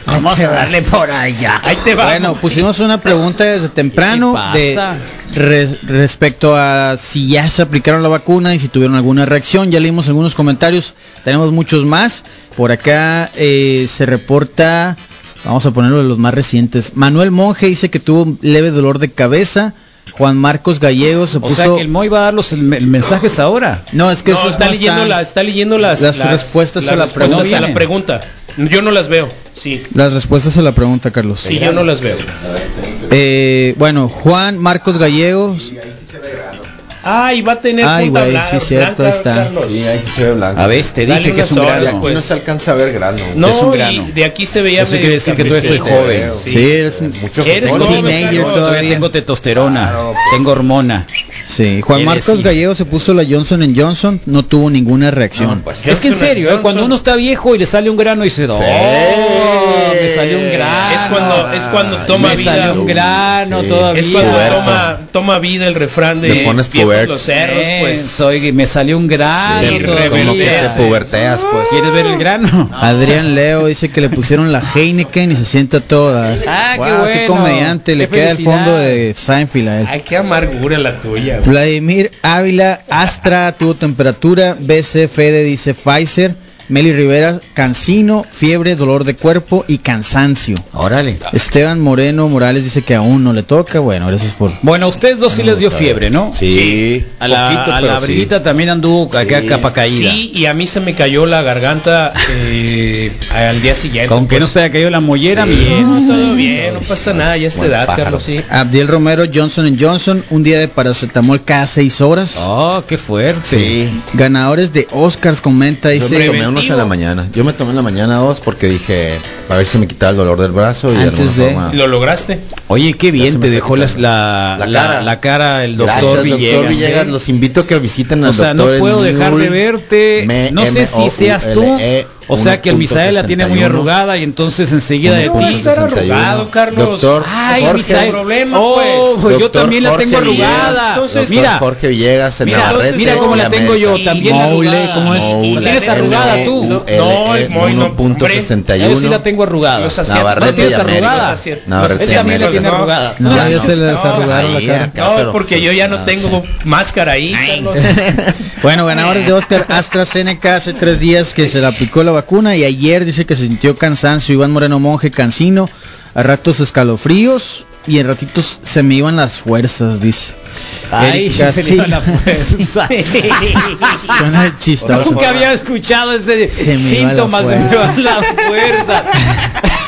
Vamos a darle por allá. Ahí te va. Bueno, pusimos una pregunta desde temprano ¿Qué de res- respecto a si ya se aplicaron la vacuna y si tuvieron alguna reacción. Ya leímos algunos comentarios, tenemos muchos más. Por acá eh, se reporta, vamos a ponerlo de los más recientes. Manuel Monge dice que tuvo un leve dolor de cabeza. Juan Marcos Gallego se O puso. sea que el Moy va a dar los el- el mensajes ahora. No, es que No, eso está, leyendo la- está leyendo las, las respuestas a la respuestas a la pregunta. Yo no las veo. Sí. Las respuestas a la pregunta, Carlos. Sí, yo no las veo. Eh, bueno, Juan Marcos Gallegos. Ah, y va a tener Ay, punta güey, blanca, sí, cierto, ahí está. Carlos. Sí, ahí sí se ve blanco. A ver, te dije que es un grano. Aquí pues. no se alcanza a ver grano. No, Es un y grano. de aquí se veía Eso medio quiere decir que todavía estoy joven. Sí, eres un- Mucho Eres joven, teenager. Todavía todavía. tengo testosterona, Claro, pues. tengo hormona. Sí, Juan Marcos Gallego se puso la Johnson Johnson, no tuvo ninguna reacción. No, pues, Es que en serio, ¿eh? Cuando uno está viejo y le sale un grano y dice, oh, me salió un grano. Es cuando, es cuando toma me vida. salió un grano Sí. todavía. Es cuando toma, toma vida el refrán de pones los cerros, Eh, pues. soy, me salió un grano Sí, todavía. Como que te Sí. puberteas, pues. ¿Quieres ver el grano? Adrián Leo dice que le pusieron la Heineken y se sienta toda. Ah, qué Wow, bueno. comediante, le Qué queda el fondo de Seinfeld a él. Ay, qué amargura la tuya. güey. Vladimir Ávila, Astra tuvo temperatura, BC Fede dice Pfizer, Meli Rivera, cansino, fiebre, dolor de cuerpo y cansancio. Órale. Esteban Moreno Morales dice que aún no le toca. Bueno, gracias por. Bueno, a ustedes dos sí les dio fiebre, ¿no? Sí. A la, Poquito, a pero la sí. También anduvo acá Sí. capa caída. Sí, y a mí se me cayó la garganta eh, al día siguiente. Con que no pues. se haya caído la mollera, Sí, bien. no, todo bien, no pasa nada, ya a esta Buen edad, pájaro. Carlos, sí. Abdiel Romero, Johnson Johnson, un día de paracetamol cada seis horas. Oh, qué fuerte. Sí. Ganadores de Oscars, comenta, Yo me dice. Tomé unos en la mañana. Yo me tomé en la mañana dos porque dije, a ver si me quitaba el dolor del brazo y de Antes alguna de- forma- ¿Lo lograste? Oye, qué bien te dejó la, La la, cara. la cara el doctor Gracias, Villegas. doctor Villegas. ¿eh? Los invito a que visiten al O sea, no doctor puedo dejar de verte. M- No sé si seas tú. M-O-U-L-E O sea que el Misael la tiene muy 1.61. arrugada y entonces enseguida de ti. sesenta y uno. arrugado, Carlos. Doctor Ay, Jorge, Misael. problema, Oh, pues. pues yo también la Jorge tengo Villegas, arrugada. doctor mira, Jorge Villegas en mira, Navarrete, mira cómo la tengo yo, también Moule, arrugada. ¿cómo es? La tienes arrugada tú. No, el no, 1.61. Yo sí la tengo arrugada. Navarrete ¿No tienes arrugada? Navarrete también la tiene No. arrugada. No, Ya no. se les No, arrugaron la ahí, cara. No, porque yo ya no no, tengo máscara ahí, Carlos. Bueno, ganadores de Oscar AstraZeneca hace tres días que se le aplicó la vacuna y ayer dice que se sintió cansancio. Iván Moreno Monje, cansino, a ratos escalofríos y en ratitos se me iban las fuerzas, dice. Ay, Erika se. Suena chistoso. Nunca había escuchado ese Se me iba la síntoma, se me fuerza. va la fuerza.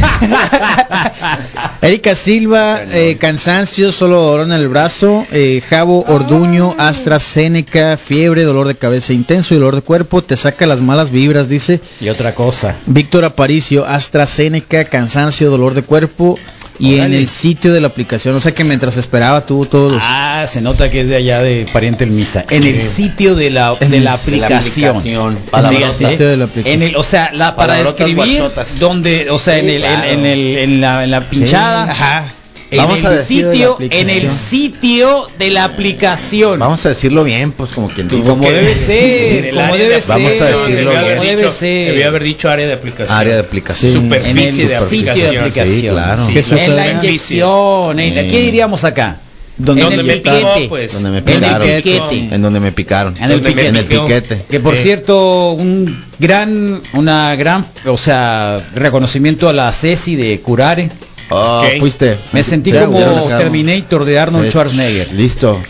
Erika Silva, eh, cansancio, solo dolor en el brazo, eh, Javo Orduño, AstraZeneca, fiebre, dolor de cabeza intenso y dolor de cuerpo, te saca las malas vibras, dice. Y otra cosa. Víctor Aparicio, AstraZeneca, cansancio, dolor de cuerpo y en el sitio de la aplicación, o sea que mientras esperaba tuvo todos los... Ah, se nota que es de allá de pariente el misa. En el sitio de la, En de el- la aplicación. aplicación. Fíjate, Palabrotas. Sitio de la aplicación. En el, o sea, la para Palabrotas escribir guachotas. donde, o sea, en Sí, el, claro. en, en el, en la, en la pinchada. Ajá. En Vamos el a sitio, en el aplicación. sitio de la aplicación. Vamos a decirlo bien, pues como quien dice. como debe ser, como debe de ser. Vamos a decirlo como bien. debe dicho, ser. debía haber dicho área de aplicación. Área de aplicación. Superficie en el de aplicación. Sí, claro. En la inyección, en la- Sí. ¿qué diríamos acá? Donde, en el me piquete. picó, pues. Donde me En el picaron. piquete. En donde me picaron. En el piquete. En el piquete. Que por Eh. cierto, un gran, una gran, o sea, reconocimiento a la Ceci de Curare. Oh, fuiste. Me sentí como. Terminator de Arnold Sí. Schwarzenegger. Listo.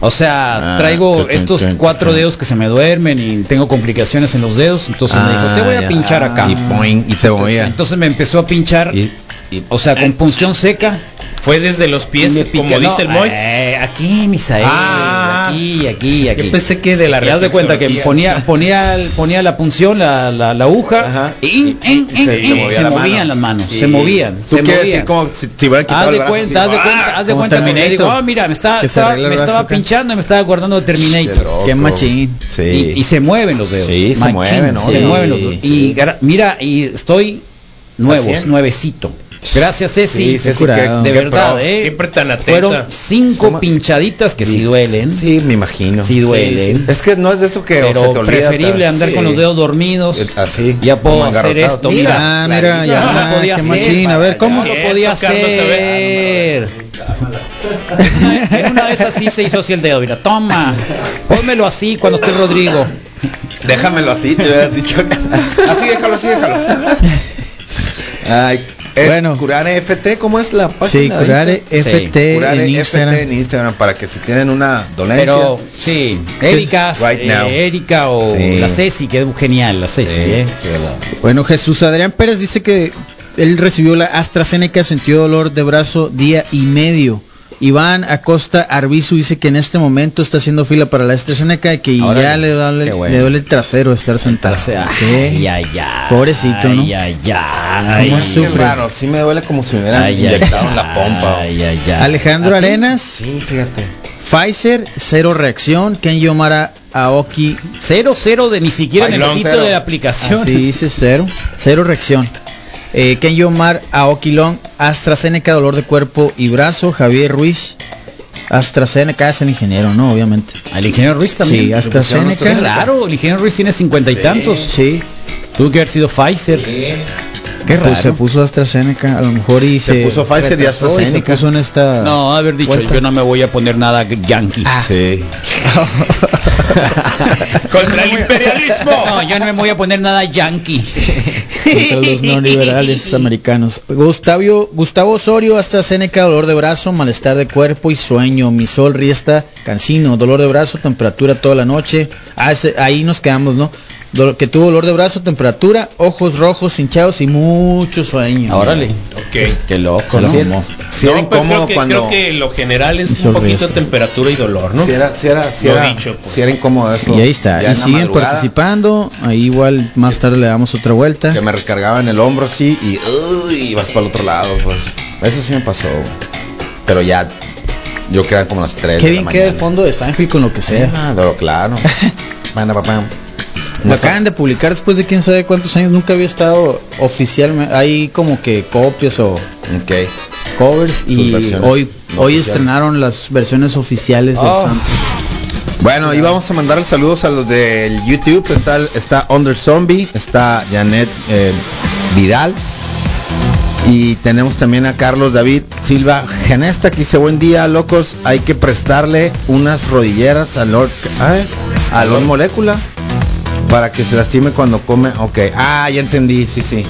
O sea, Ah, traigo estos cuatro dedos que se me duermen y tengo complicaciones en los dedos. Entonces me dijo, te voy Ah, a ya. pinchar acá. Y, boing, y se movía. Entonces me empezó a pinchar, Y, y- o sea, con punción seca. Fue desde los pies, Me como dice el Moy. eh, aquí, Misael. Ah. aquí, aquí, aquí. Yo pensé que de la haz de cuenta que ponía, ponía, ponía la punción, la, la, la aguja, Ajá. y, Y- en- y se movía la movían mano. las manos, Sí. se movían, Tú se quieres movían. decir como si te hubiera quitado Haz el de brazo. cuenta, haz de cuenta, ¡ah! haz de cuenta, porque digo, Terminator. ah, mira, me estaba, Que me acá. pinchando y me estaba guardando Terminator. Qué machín. Sí. Y, se mueven los dedos. Sí, se Machín, mueven, ¿no? Se mueven los dedos. Y mira, y estoy ¿Al nuevos, nuevecito. Gracias, Ceci. Sí, Ceci, curado. de verdad, pro. ¿eh? Siempre tan atenta. Fueron cinco ¿Cómo? pinchaditas que sí duelen. Sí, me imagino. Sí duelen. Es que no es de eso que Pero se te olvida. preferible andar con los dedos dormidos. Eh, Así. Ya puedo hacer esto, mira. Ah, mira, clarito. ya, No lo podía hacer. A ver, ¿cómo? Lo podía hacer. Una de esas sí se hizo así el dedo, mira, toma, pónmelo así cuando esté Rodrigo. Déjamelo así, te hubieras dicho. así déjalo, así déjalo. Ay, es Bueno. Curare FT, ¿cómo es la página? Sí, Curare? FT Curare en FT Instagram. en Instagram para que si tienen una dolencia. Pero sí, Erika, Right eh, now. Erika o Sí. la Ceci, que es genial, la Ceci, Sí, ¿eh? Bueno, Jesús Adrián Pérez dice que él recibió la AstraZeneca, sintió dolor de brazo día y medio. Iván Acosta Arbizu dice que en este momento está haciendo fila para la AstraZeneca y que Órale, ya le duele, qué bueno. le duele el trasero estar sentado. Ay, ay, ay. Pobrecito, ¿no? Ay, ay, ay. ¿Cómo sufre? raro, sí me duele como si me hubieran inyectado en la pompa. Ay, ay, ay. Alejandro. Arenas, Sí, fíjate. Pfizer, cero reacción. Ken Yomara Aoki, Cero, cero de ni siquiera Bailón, cero. de la aplicación. así dice cero, cero reacción. Eh, Ken Yomar Aoki Long, AstraZeneca, dolor de cuerpo y brazo. Javier Ruiz, AstraZeneca es el ingeniero, ¿no? Obviamente. Al ingeniero Ruiz también. Sí, AstraZeneca. Qué raro, el ingeniero Ruiz tiene cincuenta y tantos. Sí, Tuvo que haber sido Pfizer. Qué pues se raro. puso AstraZeneca, a lo mejor y Se se, puso Pfizer y AstraZeneca. se puso en esta No, haber dicho, yo no me voy a poner nada yankee. Sí. Contra el imperialismo. No, yo no me voy a poner nada yankee. contra los neoliberales americanos. Gustavo, Gustavo Osorio, AstraZeneca, dolor de brazo, malestar de cuerpo y sueño. Misol, Riesta, Cancino, dolor de brazo, temperatura toda la noche. Ah, ese- ahí nos quedamos, ¿no? Que tuvo dolor de brazo, temperatura, ojos rojos, hinchados y mucho sueño. Órale. Ok. Qué loco, Se ¿no? lo fumó. Sí era No, incómodo creo que, cuando... creo que lo general es un poquito de temperatura y dolor, ¿no? Sí era, sí era, dicho, pues. era incómodo eso. Y ahí está. Ya y siguen madrugada, participando. Ahí igual más tarde le damos otra vuelta. Que me recargaba en el hombro así y, uy, vas para el otro lado, pues. Eso sí me pasó. Pero ya, yo creo que eran como las 3 Qué bien queda el fondo de Seinfeld con lo que sea. Ah, claro. Lo acaban de publicar después de quién sabe cuántos años. Nunca había estado oficialmente. Hay como que copias o Ok. covers y hoy no hoy oficiales. estrenaron las versiones oficiales del Oh. santo. Bueno, y vamos a mandar saludos a los del YouTube. Está, está Under Zombie, está Janet eh, Vidal. Y tenemos también a Carlos David Silva Genesta que dice buen día locos, hay que prestarle unas rodilleras Lord, ¿eh? a Lord Molécula para que se lastime cuando come. Ok, ah, ya entendí, sí, sí.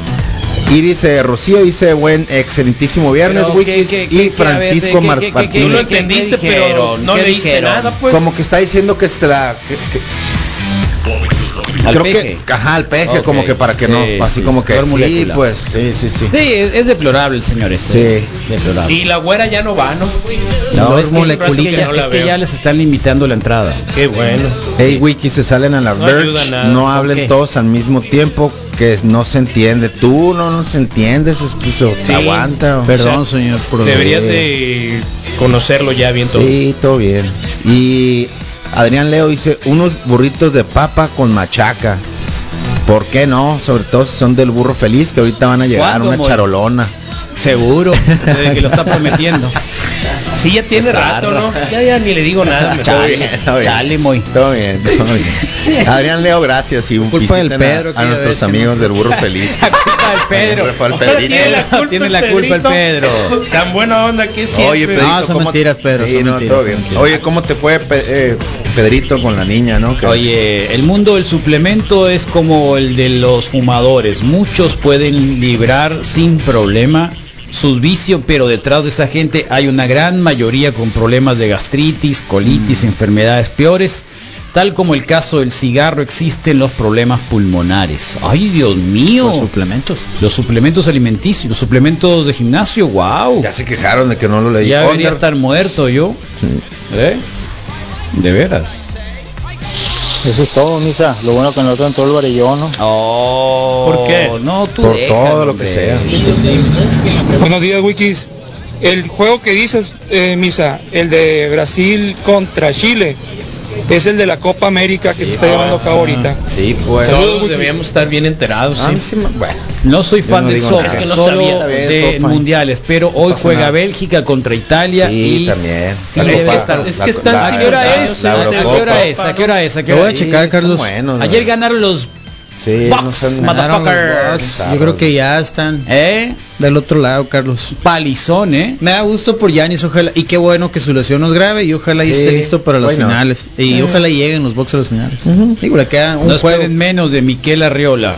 Y dice Rocío dice buen excelentísimo viernes, Pero, Wikis ¿qué, qué, y qué, Francisco ¿qué, Mar- qué, qué, Martínez. Tú lo ¿Qué- entendiste, pero no ¿Qué leíste nada, pues. Como que está diciendo que se la que- que- Al creo peje. que ajá, al peje como que para que no, sí, así sí, como que sí, pues, sí, sí, sí. Sí, es, es deplorable el señor este. Sí. Deplorable. Y la güera ya no va, ¿no? No, es, que, es Moleculita, que ya, no es que ya les están limitando la entrada. Qué bueno. Hey, Wiki, se salen a la No Verge, ayuda nada. no hablen Ok. todos al mismo tiempo, que no se entiende. Tú no nos entiendes, esquizo, Sí. aguanta. Perdón, O sea, señor. Deberías de conocerlo ya bien todo. Sí, todo bien. Y Adrián Leo dice, unos burritos de papa con machaca. ¿Por qué no? Sobre todo si son del burro feliz, que ahorita van a llegar ¿Cuándo, una charolona. Seguro, desde que lo está prometiendo. Sí, ya tiene rato, ¿no? Ya, ya ni le digo nada. Chale, bien. chale, muy. Todo bien, todo bien. Adrián Leo, gracias. Y un Culpa del visiten Pedro, a, nuestros amigos no- del burro feliz. La culpa del Pedro. Fue Pedrito. tiene la culpa, Tiene la culpa el. Pedro. Tan buena onda que siempre. Oye, Pedrito, No, son ¿cómo- mentiras, Pedro, Sí, son no, mentiras, todo son bien. mentiras. Oye, ¿cómo te fue, eh, Pedrito, con la niña, no? Que- Oye, el mundo del suplemento es como el de los fumadores. Muchos pueden librar sin problema sus vicios, pero detrás de esa gente hay una gran mayoría con problemas de gastritis, colitis, Mm. enfermedades peores. Tal como el caso del cigarro, existen los problemas pulmonares. ¡Ay, Dios mío! Por suplementos. Los suplementos alimenticios, los suplementos de gimnasio, wow. ya se quejaron de que no lo leí. Ya debería estar muerto yo. ¿Eh? De veras. Eso es todo, Misa. Lo bueno que no entró el varillón, ¿no? Oh, ¿Por qué? No, tú Por déjalo, todo lo que sea. Buenos días, Wikis. El juego que dices, eh, Misa, el de Brasil contra Chile, es el de la Copa América que se está llevando a cabo ahorita. Sí, pues. Saludos, Todos debíamos estar bien enterados. Ah, sí. bueno. No soy fan no del digo soccer, nada. Es que no solo sabía. de mundiales, pero hoy juega nada. Bélgica contra Italia Sí, y también. sí La debe Copa- estar- es la- que están ¿A qué hora es? ¿A qué hora es? ¿A qué hora es? ¿A qué Lo hora voy a es? checar, Carlos. Ayer ganaron los Sí, Bucks, no motherfucker. Yo creo que ya están ¿Eh? del otro lado, Carlos. Palizón, ¿eh? Me da gusto por Yanis, ojalá. Y qué bueno que su lesión no es grave y ojalá y esté listo para las bueno. finales. Y Eh. ojalá lleguen los Bucks a las finales. Digo, le queda un No juego. menos de Miquel Arriola.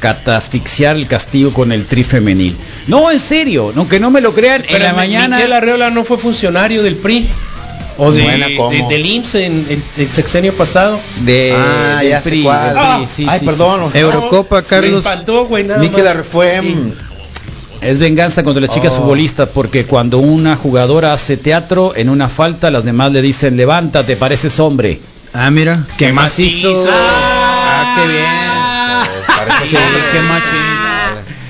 Catafixiar el castigo con el tri femenil. No, en serio, aunque no me lo crean, en la mañana. Arreola no fue funcionario del PRI. O de, Buena, del IMSS en el, el sexenio pasado. de Ah, ya sé cuál. Ah, sí, ay, sí, perdón. sí. Eurocopa, Me Carlos. espantó, güey, nada mm, Es venganza contra las chicas Oh. futbolistas porque cuando una jugadora hace teatro en una falta, las demás le dicen levántate, pareces hombre. Ah, mira, ¿qué, ¿Qué más más hizo? hizo? Ah, qué bien. parece Sí, hombre. qué machín.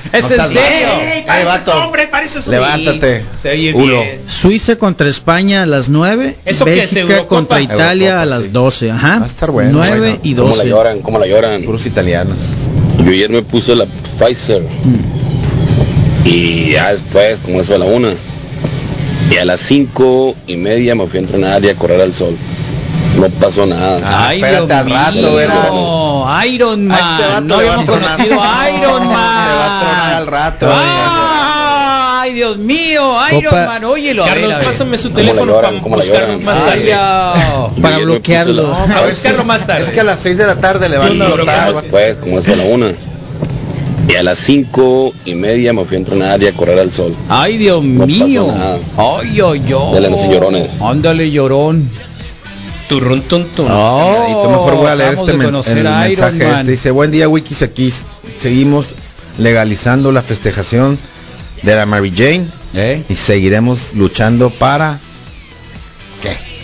¿Es No en serio? Ey, vato. hombre, pareces. Levántate. Se oye Ulo. bien. Suiza contra España a las 9. ¿Eso qué es, Bélgica contra Italia Eurocopa, a las sí. 12. Ajá. Va a estar bueno, 9 bueno. y ¿Cómo la 12. lloran? ¿Cómo la lloran? puros italianos. Yo ayer me puse la Pfizer y ya después, como eso a la una, y a las cinco y media me fui a entrenar y a correr al sol. No pasó nada. Ah, Ay, espérate al rato, mío, verano. Iron A este Man. vato No le va a habíamos conocido a Iron No, Man. Te va a tronar al rato. Ah, Ay, Dios mío, Iron Copa- Man, óyelo. a ver, Carlos, a ver. pásame su ¿Cómo teléfono lloran? para ¿Cómo la buscarlo más Ay, tarde. Para Yo bloquearlo. Para buscarlo más tarde. Es que a las 6 de la tarde le va a no, explotar. Pues, como es a la una. Y a las cinco y media me fui a entrenar y a correr al sol. Ay, Dios No pasó mío. nada. Ay, ay, ay. Dale, no se llorones. Ándale, llorón. Turrun, tun, tun. Oh, mejor voy a leer este men- el mensaje este. Dice, buen día Wikis, aquí seguimos legalizando la festejación de la Mary Jane ¿Eh? y seguiremos luchando para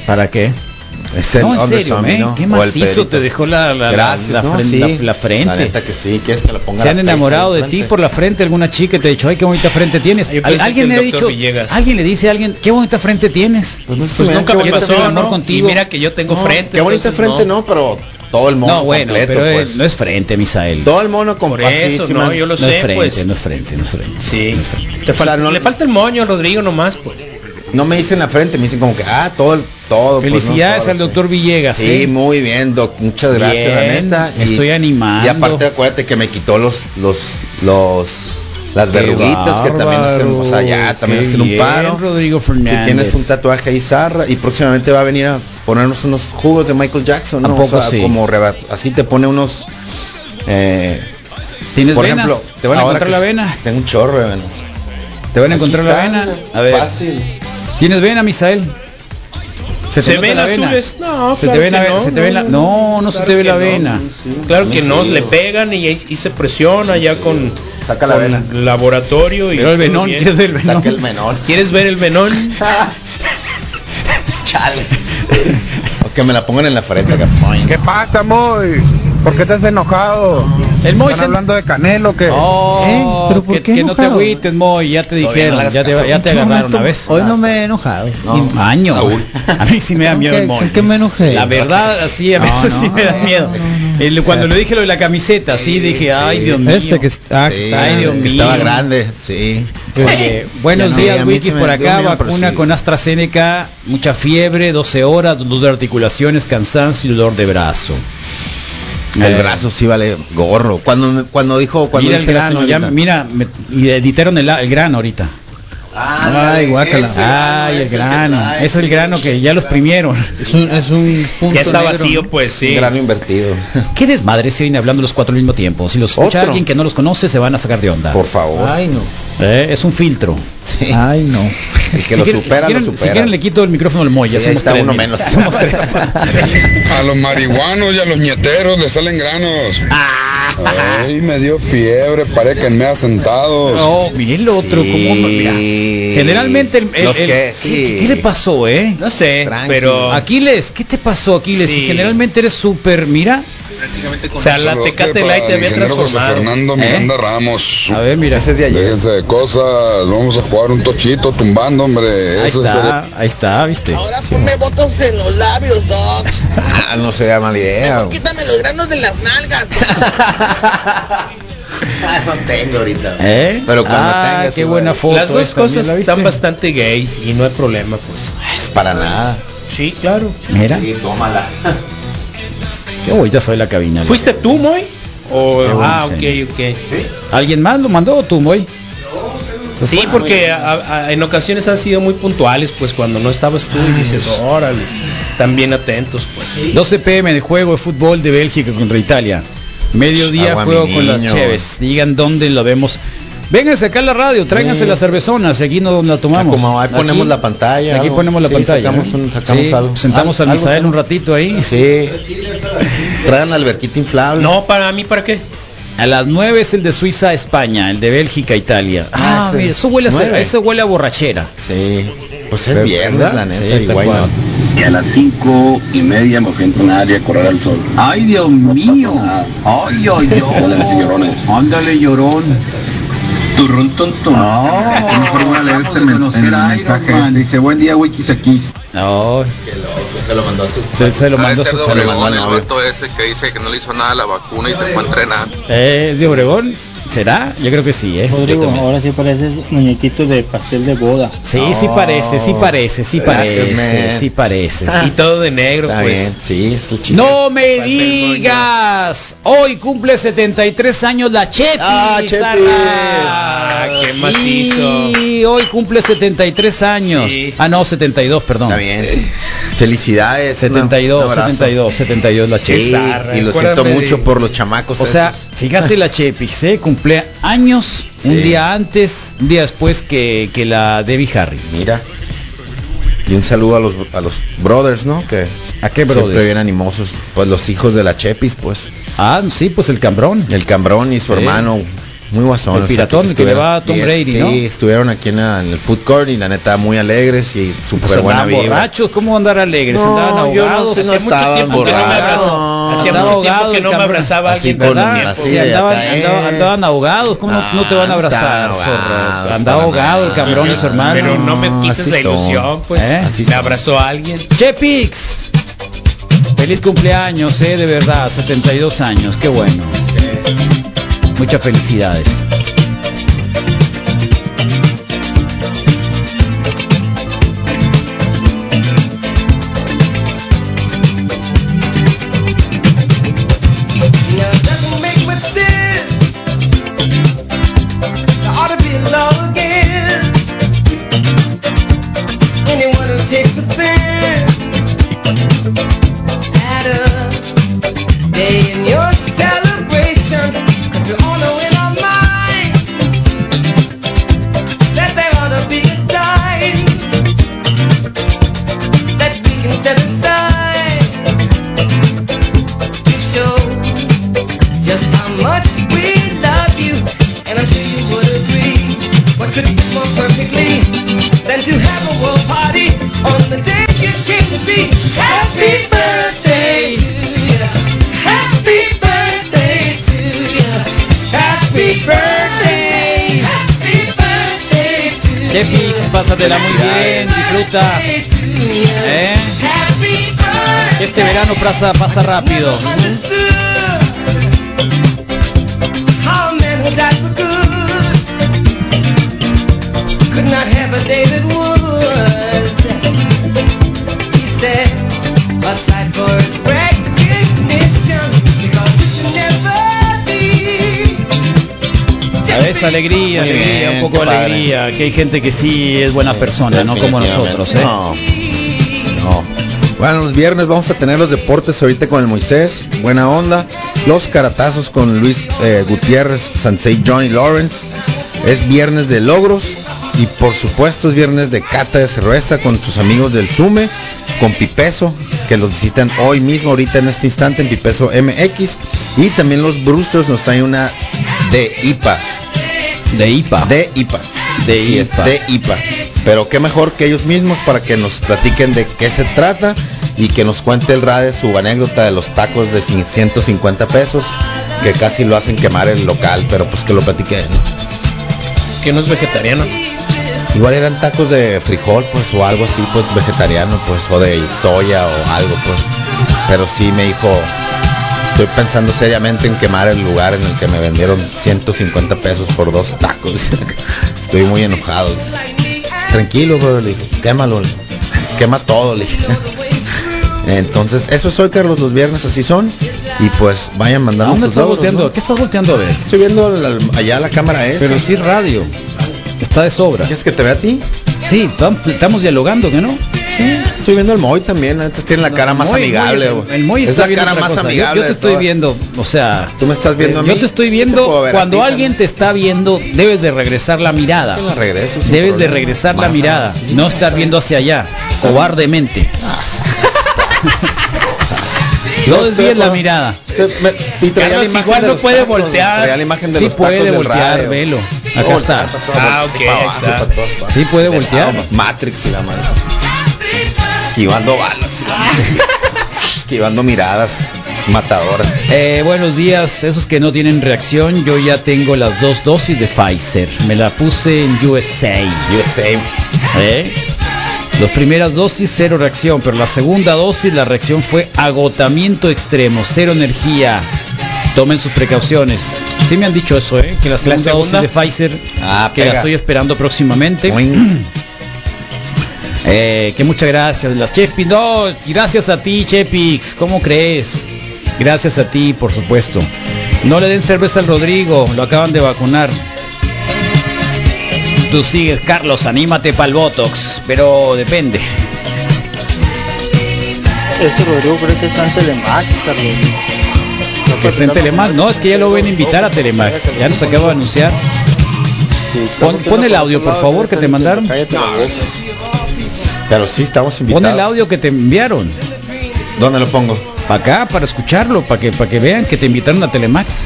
¿Para qué? Es el No, en serio, Zombie. ¿no? Qué macizo te dejó la, la, Gracias, la, ¿no? frente, Sí. la- la frente. La que sí, que la ponga Se han la enamorado de ti por la frente alguna chica y te ha dicho, ay, qué bonita frente tienes. Al- alguien le ha dicho, Villegas. alguien le dice a alguien, qué bonita frente tienes. Pues, no Pues nunca me pasó, amor ¿no? contigo. Y mira que yo tengo No, frente. Qué bonita entonces frente, no. pero todo el mono No, bueno, completo, pero pues. es- no es frente, Misael. Todo el mono así, eso, no, yo lo no sé, es frente, pues. no es frente, no es frente. Sí. Te O sea, falta- no- le falta el moño Rodrigo nomás, pues. No me dicen la frente, me dicen como que, ah, todo, todo. pues, ¿no? Felicidades Todo, al sí. doctor Villegas. Sí, ¿eh? muy bien, doc. Muchas gracias, la Bien, neta. me estoy animando. Y aparte, acuérdate que me quitó los, los, los, las Qué verruguitas que también hacen, o sea, ya también hacen un paro. Rodrigo Si Fernández. tienes un tatuaje ahí, zarra, y próximamente va a venir a ponernos unos jugos de Michael Jackson, ¿no? ¿A poco O sea, sí? como así te pone unos, eh, ¿Tienes por venas? ejemplo, ¿Te van a encontrar la vena? Tengo un chorro de venas. ¿Te van a encontrar la vena? A ver. Fácil. ¿Tienes vena, Misael? ¿Se, te ven la vena? azules? No, ¿Se te claro ve la que ve- no, se te ve la- no, no se te ve la no. vena. Claro que Sí, no, sí, le pegan y se presiona ya con, Saca la con vena. laboratorio y Pero el venón. ¿quieres ver el venón? Saca el menor. ¿Quieres ver el venón? Chale. que me la pongan en la frente, acá. ¿Qué pasa, Moy? ¿Por qué estás enojado? El Moy ¿Están se- hablando de Canelo que Oh, ¿Eh? ¿Pero por que, qué que no te enojado? agüites, Moy, ya te no dijeron, ya te, ya te ¿En qué agarraron momento? una vez. Hoy no me he enojado. Y- Año. A mí sí me da miedo ¿Qué- el Moy. ¿Con qué me enojé? La verdad, así a No, veces no, sí me da no, miedo. El- cuando le dije lo de la camiseta, así dije, ay, Dios mío. Este que está, Sí, Ay, Dios mío. estaba grande, sí. Oye, buenos Ya no, días, a mí Wiki, se me por dio acá, miedo, pero vacuna sí. con AstraZeneca, mucha fiebre, 12 horas, dolor de articulaciones, cansancio y dolor de brazo. El Eh, brazo sí vale gorro. Cuando cuando dijo cuando mira el grano, ya, mira, me- y editaron el, el grano ahorita. Ándale, Ay, guácala. grano Ay, el es el que grano. trae. Es el grano que ya lo exprimieron. Es un, es un punto ya está negro, vacío, pues sí. Un grano invertido. ¿Qué desmadre se oyen hablando los cuatro al mismo tiempo? Si los escucha Otro. alguien que no los conoce, se van a sacar de onda. Por favor. Ay, no. Eh, es un filtro. Sí. Ay, no. El que si lo quieren, supera, si quieren- lo si supera. quieren le quito el micrófono al Moy, ya Sí, somos está tres, uno menos. Somos tres. A los marihuanos y a los ñeteros les salen granos. Ay, me dio fiebre, parece que me ha sentado. No, mira el otro, Sí. cómo Generalmente el, el- Los el- que, ¿qué- sí. ¿qué, le pasó, eh? No sé, pero Aquiles, ¿qué te pasó, Aquiles? Sí. Si generalmente eres súper, mira. o sea, la Tecate Light te el había José transformado. Fernando ¿Eh? Miranda Ramos. A ver, mira. Ese es de ayer. Déjense de cosas, vamos a jugar un tochito tumbando, hombre. Ahí Eso es está, ahí está, ¿viste? Ahora ponme botox en los labios, Doc. Ah, no sería mala idea. Mejor quítame los granos de las nalgas. Ah, no tengo ahorita. ¿Eh? Pero cuando ah, tengas, qué sí, buena foto. Las dos esta, cosas están bastante gay y no hay problema, pues. Es para nada. Sí, claro. Mira, Sí, tómala. qué bonita soy la cabina. ¿Fuiste tú, Moy? O, ah, ok, ok. ¿Alguien más lo mandó o tú, Moy? Sí, porque a- a- en ocasiones han sido muy puntuales, pues cuando no estabas tú y dices, órale, están bien atentos, pues. 12 pm de juego de fútbol de Bélgica contra Italia. Mediodía Agua, juego con las. Cheves. Digan dónde lo vemos. Vénganse acá a la radio, tráiganse Sí. las cervezonas, aquí no la tomamos. como ahí ponemos Aquí- la pantalla. Aquí ponemos la Sí, pantalla. Sacamos, ¿eh? un, sacamos Sí, algo. Sentamos Al- a Misael un ratito ahí. Sí. Traigan la alberquita inflable. No, para mí, ¿para qué? A las 9 es el de Suiza a España, el de Bélgica a Italia. Ah, Ah, eso huele a, eso huele a borrachera. Sí. Pues es viernes, la neta. Sí, y tal why cual. not? Y a las cinco y media me fui a entrenar y a correr al sol. Ay, Dios mío. Ay, ay, no llorones. Ándale, llorón. Tun. mejor voy a leer este mensaje. Dice, buen día, Wikis aquí. No, Se lo mandó a su... se, se lo mandó a su se lo mandó al novio. ese que dice que no le hizo nada a la vacuna y se fue a entrenar. Eh, ¿Es de Obregón? ¿Será? Yo creo que sí, ¿eh? Rodrigo, ahora sí pareces muñequito de pastel de boda. Sí, sí parece, sí parece, sí Gracias, parece, man. sí parece. Y todo de negro, Está pues. bien, sí, es el chiste. No me digas. Hoy cumple 73 años la Chepi. Ah, Chepi. Zarra. qué Sí, macizo. hoy cumple 73 años. Sí. Ah, no, 72, perdón. Está bien. Felicidades. 72, un abrazo. 72, 72 la Chepi. Sí, y lo siento de- mucho por los chamacos. O sea, fíjate la Chepi, se cumple años un día antes, un día después que, que la Debbie Harry. Mira. Y un saludo a los, a los brothers, ¿no? Que ¿A qué siempre brothers? bien animosos. Pues los hijos de la Chepis, pues. Ah, sí, pues el cambrón. El Cambrón y su Sí. hermano. Muy guasón. El o sea, piratón que le va a Tom sí, Brady, sí, ¿no? estuvieron aquí en, la- en el food court y la neta muy alegres y Pues súper buena andaban vibra. borrachos, ¿cómo andar alegres? No, andaban yo no ahogados. sé, no Hacía mucho estaban tiempo que no me borrachos. abrazó. Hacía Andaba mucho tiempo ahogado que el no me cabrón. abrazaba Así alguien. con- ¿verdad? así Sí, andaban, andaban, eh. andaban ahogados, ¿cómo no, no te van a Ah, abrazar, zorro? ahogados, Andaba ahogado el cabrón y su hermano. Pero no me quites así la ilusión, pues. ¿Eh? Me son. abrazó a alguien. Chepix, feliz cumpleaños, eh, de verdad, 72 años, qué bueno. Muchas felicidades. Poco de alegría, que hay gente que sí es buena persona, no como nosotros, ¿eh? No, no. Bueno, los viernes vamos a tener los deportes ahorita con el Moisés, buena onda. Los caratazos con Luis eh, Gutiérrez, Sansei Johnny Lawrence. Es viernes de logros y por supuesto es viernes de cata de cerveza con tus amigos del Sume, con Pipeso, que los visitan hoy mismo, ahorita en este instante en Pipeso MX. Y también los Brewsters nos traen una de IPA. De IPA. De IPA. De IPA. de IPA. Pero qué mejor que ellos mismos para que nos platiquen de qué se trata y que nos cuente el Rade su anécdota de los tacos de 150 pesos que casi lo hacen quemar el local, pero pues que lo platique él. Que no es vegetariano. Igual eran tacos de frijol, pues, o algo así, pues, vegetariano, pues, o de soya o algo, pues. Pero sí me dijo, estoy pensando seriamente en quemar el lugar en el que me vendieron 150 pesos por dos tacos. estoy muy enojado. Tranquilo, bro, le dije, quémalo, quema todo, le dije. Entonces, eso es hoy, Carlos, los viernes así son. Y pues vayan ¿A mandando dónde estás logros, volteando? ¿no? ¿Qué estás volteando a ver? Estoy viendo la- allá la cámara esa. Pero sí radio. Está de sobra. ¿Quieres que te vea a ti? Sí, tam- estamos dialogando, ¿que no? Sí, estoy viendo el Moy también, antes tiene la cara más Moy, amigable. Moy, el Moy es está la viendo cara más cosa. Amigable. Yo, te estoy todas. viendo, o sea, Tú me estás viendo a mí. yo te estoy viendo te cuando ti alguien te está viendo, debes de regresar la mirada. La regreso Debes de regresar la mirada, no estar viendo hacia allá, cobardemente. No desvíes la mirada. Me- y Carlos la imagen igual de no los puede tacos, voltear. La imagen de Sí los puede voltear, radio. velo. Acá está. Ah, ok, está. Sí puede De voltear. Matrix y la madre. Esquivando balas. la. Esquivando miradas matadoras. Eh, buenos días, esos que no tienen reacción, yo ya tengo las dos dosis de Pfizer. Me la puse en USA. USA. ¿Eh? Las primeras dosis, cero reacción, pero la segunda dosis, la reacción fue agotamiento extremo, cero energía. Tomen sus precauciones. Sí me han dicho eso, ¿eh? Que la segunda, segunda? dosis de Pfizer, Ah, que la estoy esperando próximamente. Eh, que muchas gracias. Las Chepix, no, gracias a ti, Chepix. ¿Cómo crees? Gracias a ti, por supuesto. No le den cerveza al Rodrigo, lo acaban de vacunar. Tú sigues, Carlos, anímate para el Botox, pero depende. Este Rodrigo creo que está en Telemax, Carlos. Que está en Telemax, no, es que ya lo ven a invitar a Telemax. Ya nos acaba de anunciar. Pon, pon el audio, por favor, que te mandaron. Pero sí, estamos invitados. Pon el audio que te enviaron. ¿Dónde lo pongo? Para acá, para escucharlo, para que, para que vean que te invitaron a Telemax.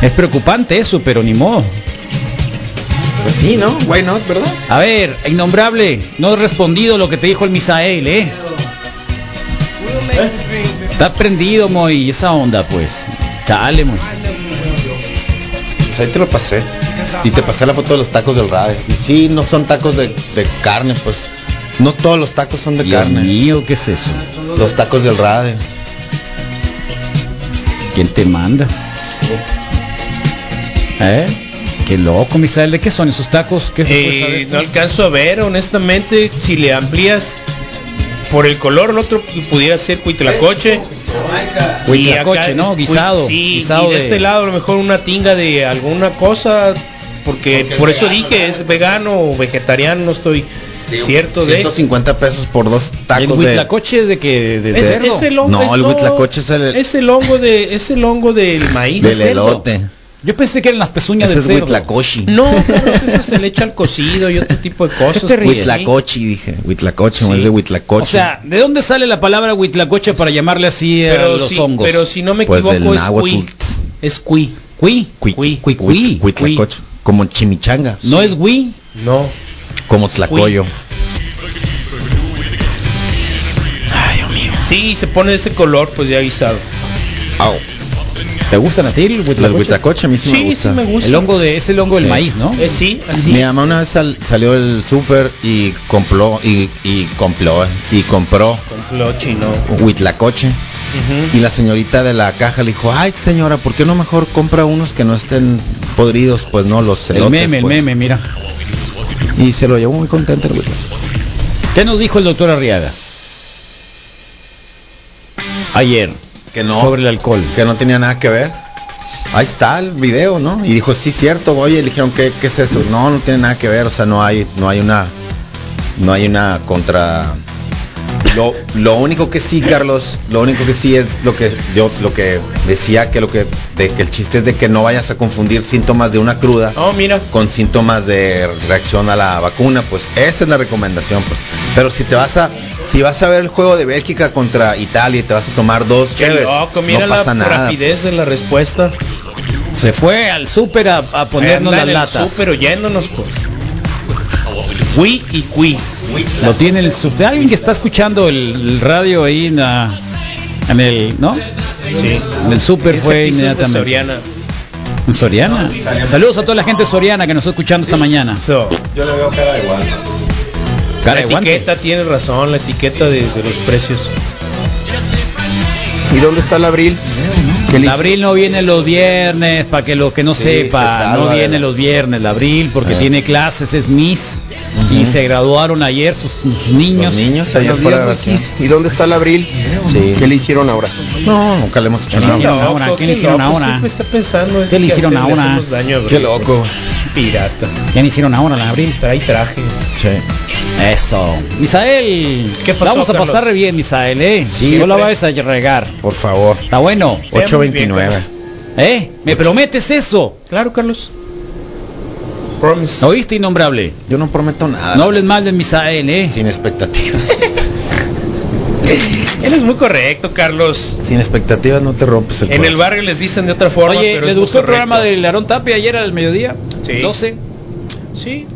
Es preocupante eso, pero ni modo. Pues sí, ¿no? Why not, ¿verdad? A ver, innombrable, no he respondido lo que te dijo el Misael, ¿eh? Está prendido, Moy, esa onda, pues. Chale, Moy. Pues ahí te lo pasé. Y te pasé la foto de los tacos del radio. Y sí, no son tacos de, de carne, pues. No todos los tacos son de Dios carne. mío, ¿qué es eso? Los tacos del radio. ¿Quién te manda? ¿Eh? Qué loco, Misael, ¿de qué son esos tacos? ¿Qué se puede Eh, saber? no alcanzo a ver, honestamente, si le amplías por el color, el otro pudiera ser cuitlacoche. Acá- ¿no? Guisado, Sí, guisado y de, de- este lado a lo mejor una tinga de alguna cosa, porque, por eso dije es vegano o vegetariano, no estoy cierto de. 150 pesos por dos ¿Y el tacos de... huitlacoche de que de, de Es, es el hongo, No, el no, huitlacoche es el- es el hongo de es el hongo del maíz. del cerdo. elote. Yo pensé que eran las pezuñas Ese del es cerdo. huitlacoche. No, Carlos, eso se le echa al cocido y otro tipo de cosas. ¿Qué te ríes? Huitlacoche, dije. Huitlacoche, no Sí. es de huitlacoche. O sea, ¿de dónde sale la palabra huitlacoche para llamarle así a Pero los si, hongos? pero si no me Pues equivoco es cui. Es. ¿Cui? Cui- Cui, cui, huit- huitlacoche. Como chimichanga. ¿No es Wii? No. Como tlacoyo. Sí, se pone ese color pues ya guisado. Au. ¿Te gustan a ti el El huitlacoche a mí sí, me gusta. sí me gusta. El hongo de es el hongo del Sí. maíz, ¿no? Eh, sí, así. Mi es. mamá una vez sal- salió del súper y compró y, y compró eh, y compró Complot chino. huitlacoche y la señorita de la caja le dijo, ay señora, ¿por qué no mejor compra unos que no estén podridos? Pues no, los El elotes, meme, el pues". meme, mira. Y se lo llevó muy contento el. ¿Qué nos dijo el doctor Arriaga? Ayer. Que no. Sobre el alcohol. Que no tenía nada que ver. Ahí está el video, ¿no? Y dijo, sí, cierto, oye, le dijeron, ¿qué, qué es esto? No, no tiene nada que ver, o sea, no hay, no hay una, no hay una contra... Lo, lo único que sí, Carlos, lo único que sí es lo que yo, lo que decía que lo que, de que el chiste es de que no vayas a confundir síntomas de una cruda Oh, mira. con síntomas de reacción a la vacuna, pues esa es la recomendación, pues. Pero si te vas a, si vas a ver el juego de Bélgica contra Italia y te vas a tomar dos Qué cheves, loco, mira no pasa la nada. rapidez de la respuesta. Se fue al súper a, a ponernos el latas. súper oyéndonos pues. Cui y cui. Lo tiene el. Alguien que está escuchando el, radio ahí en, la- en el, ¿no? Sí. En el súper Ese fue de inmediatamente. Soriana. ¿En Soriana? Saludos a toda la gente de Soriana que nos está escuchando esta mañana. So, Yo le veo cara igual. Cara la de guante. etiqueta tiene razón, la etiqueta de, de los precios. ¿Y dónde está el abril? El abril no viene los viernes, para que lo que no Sí, sepa, se salva no de viene la- los viernes, el abril, porque Ah. tiene clases, es Miss, y se graduaron ayer sus, sus niños. Los niños ayer fue la grabación. ¿Y dónde está el abril? Sí. ¿Qué le hicieron ahora? No, nunca le hemos hecho ¿Qué le nada. hicieron Loco, ahora? ¿Qué le hicieron loco, ahora? Siempre está pensando en ¿Qué le hicieron ahora? daño Qué loco. pues. Pirata. ¿Qué le hicieron ahora, la abril? Trae traje. Sí. Eso. Misael, ¿Qué pasó, vamos a Carlos? pasar re bien, Misael, ¿eh? Sí, no la hombre. vayas a regar. Por favor. Está bueno. 829. ¿Eh? ¿Me prometes eso? Claro, Carlos. Promise. ¿Oíste, innombrable? Yo no prometo nada. No hables mal de Misael, ¿eh? Sin expectativas. Él es muy correcto, Carlos. Sin expectativas no te rompes el En el barrio les dicen de otra forma, Oye, pero ¿les gustó el programa del Aarón Tapia ayer al mediodía? Sí. 12. Sí.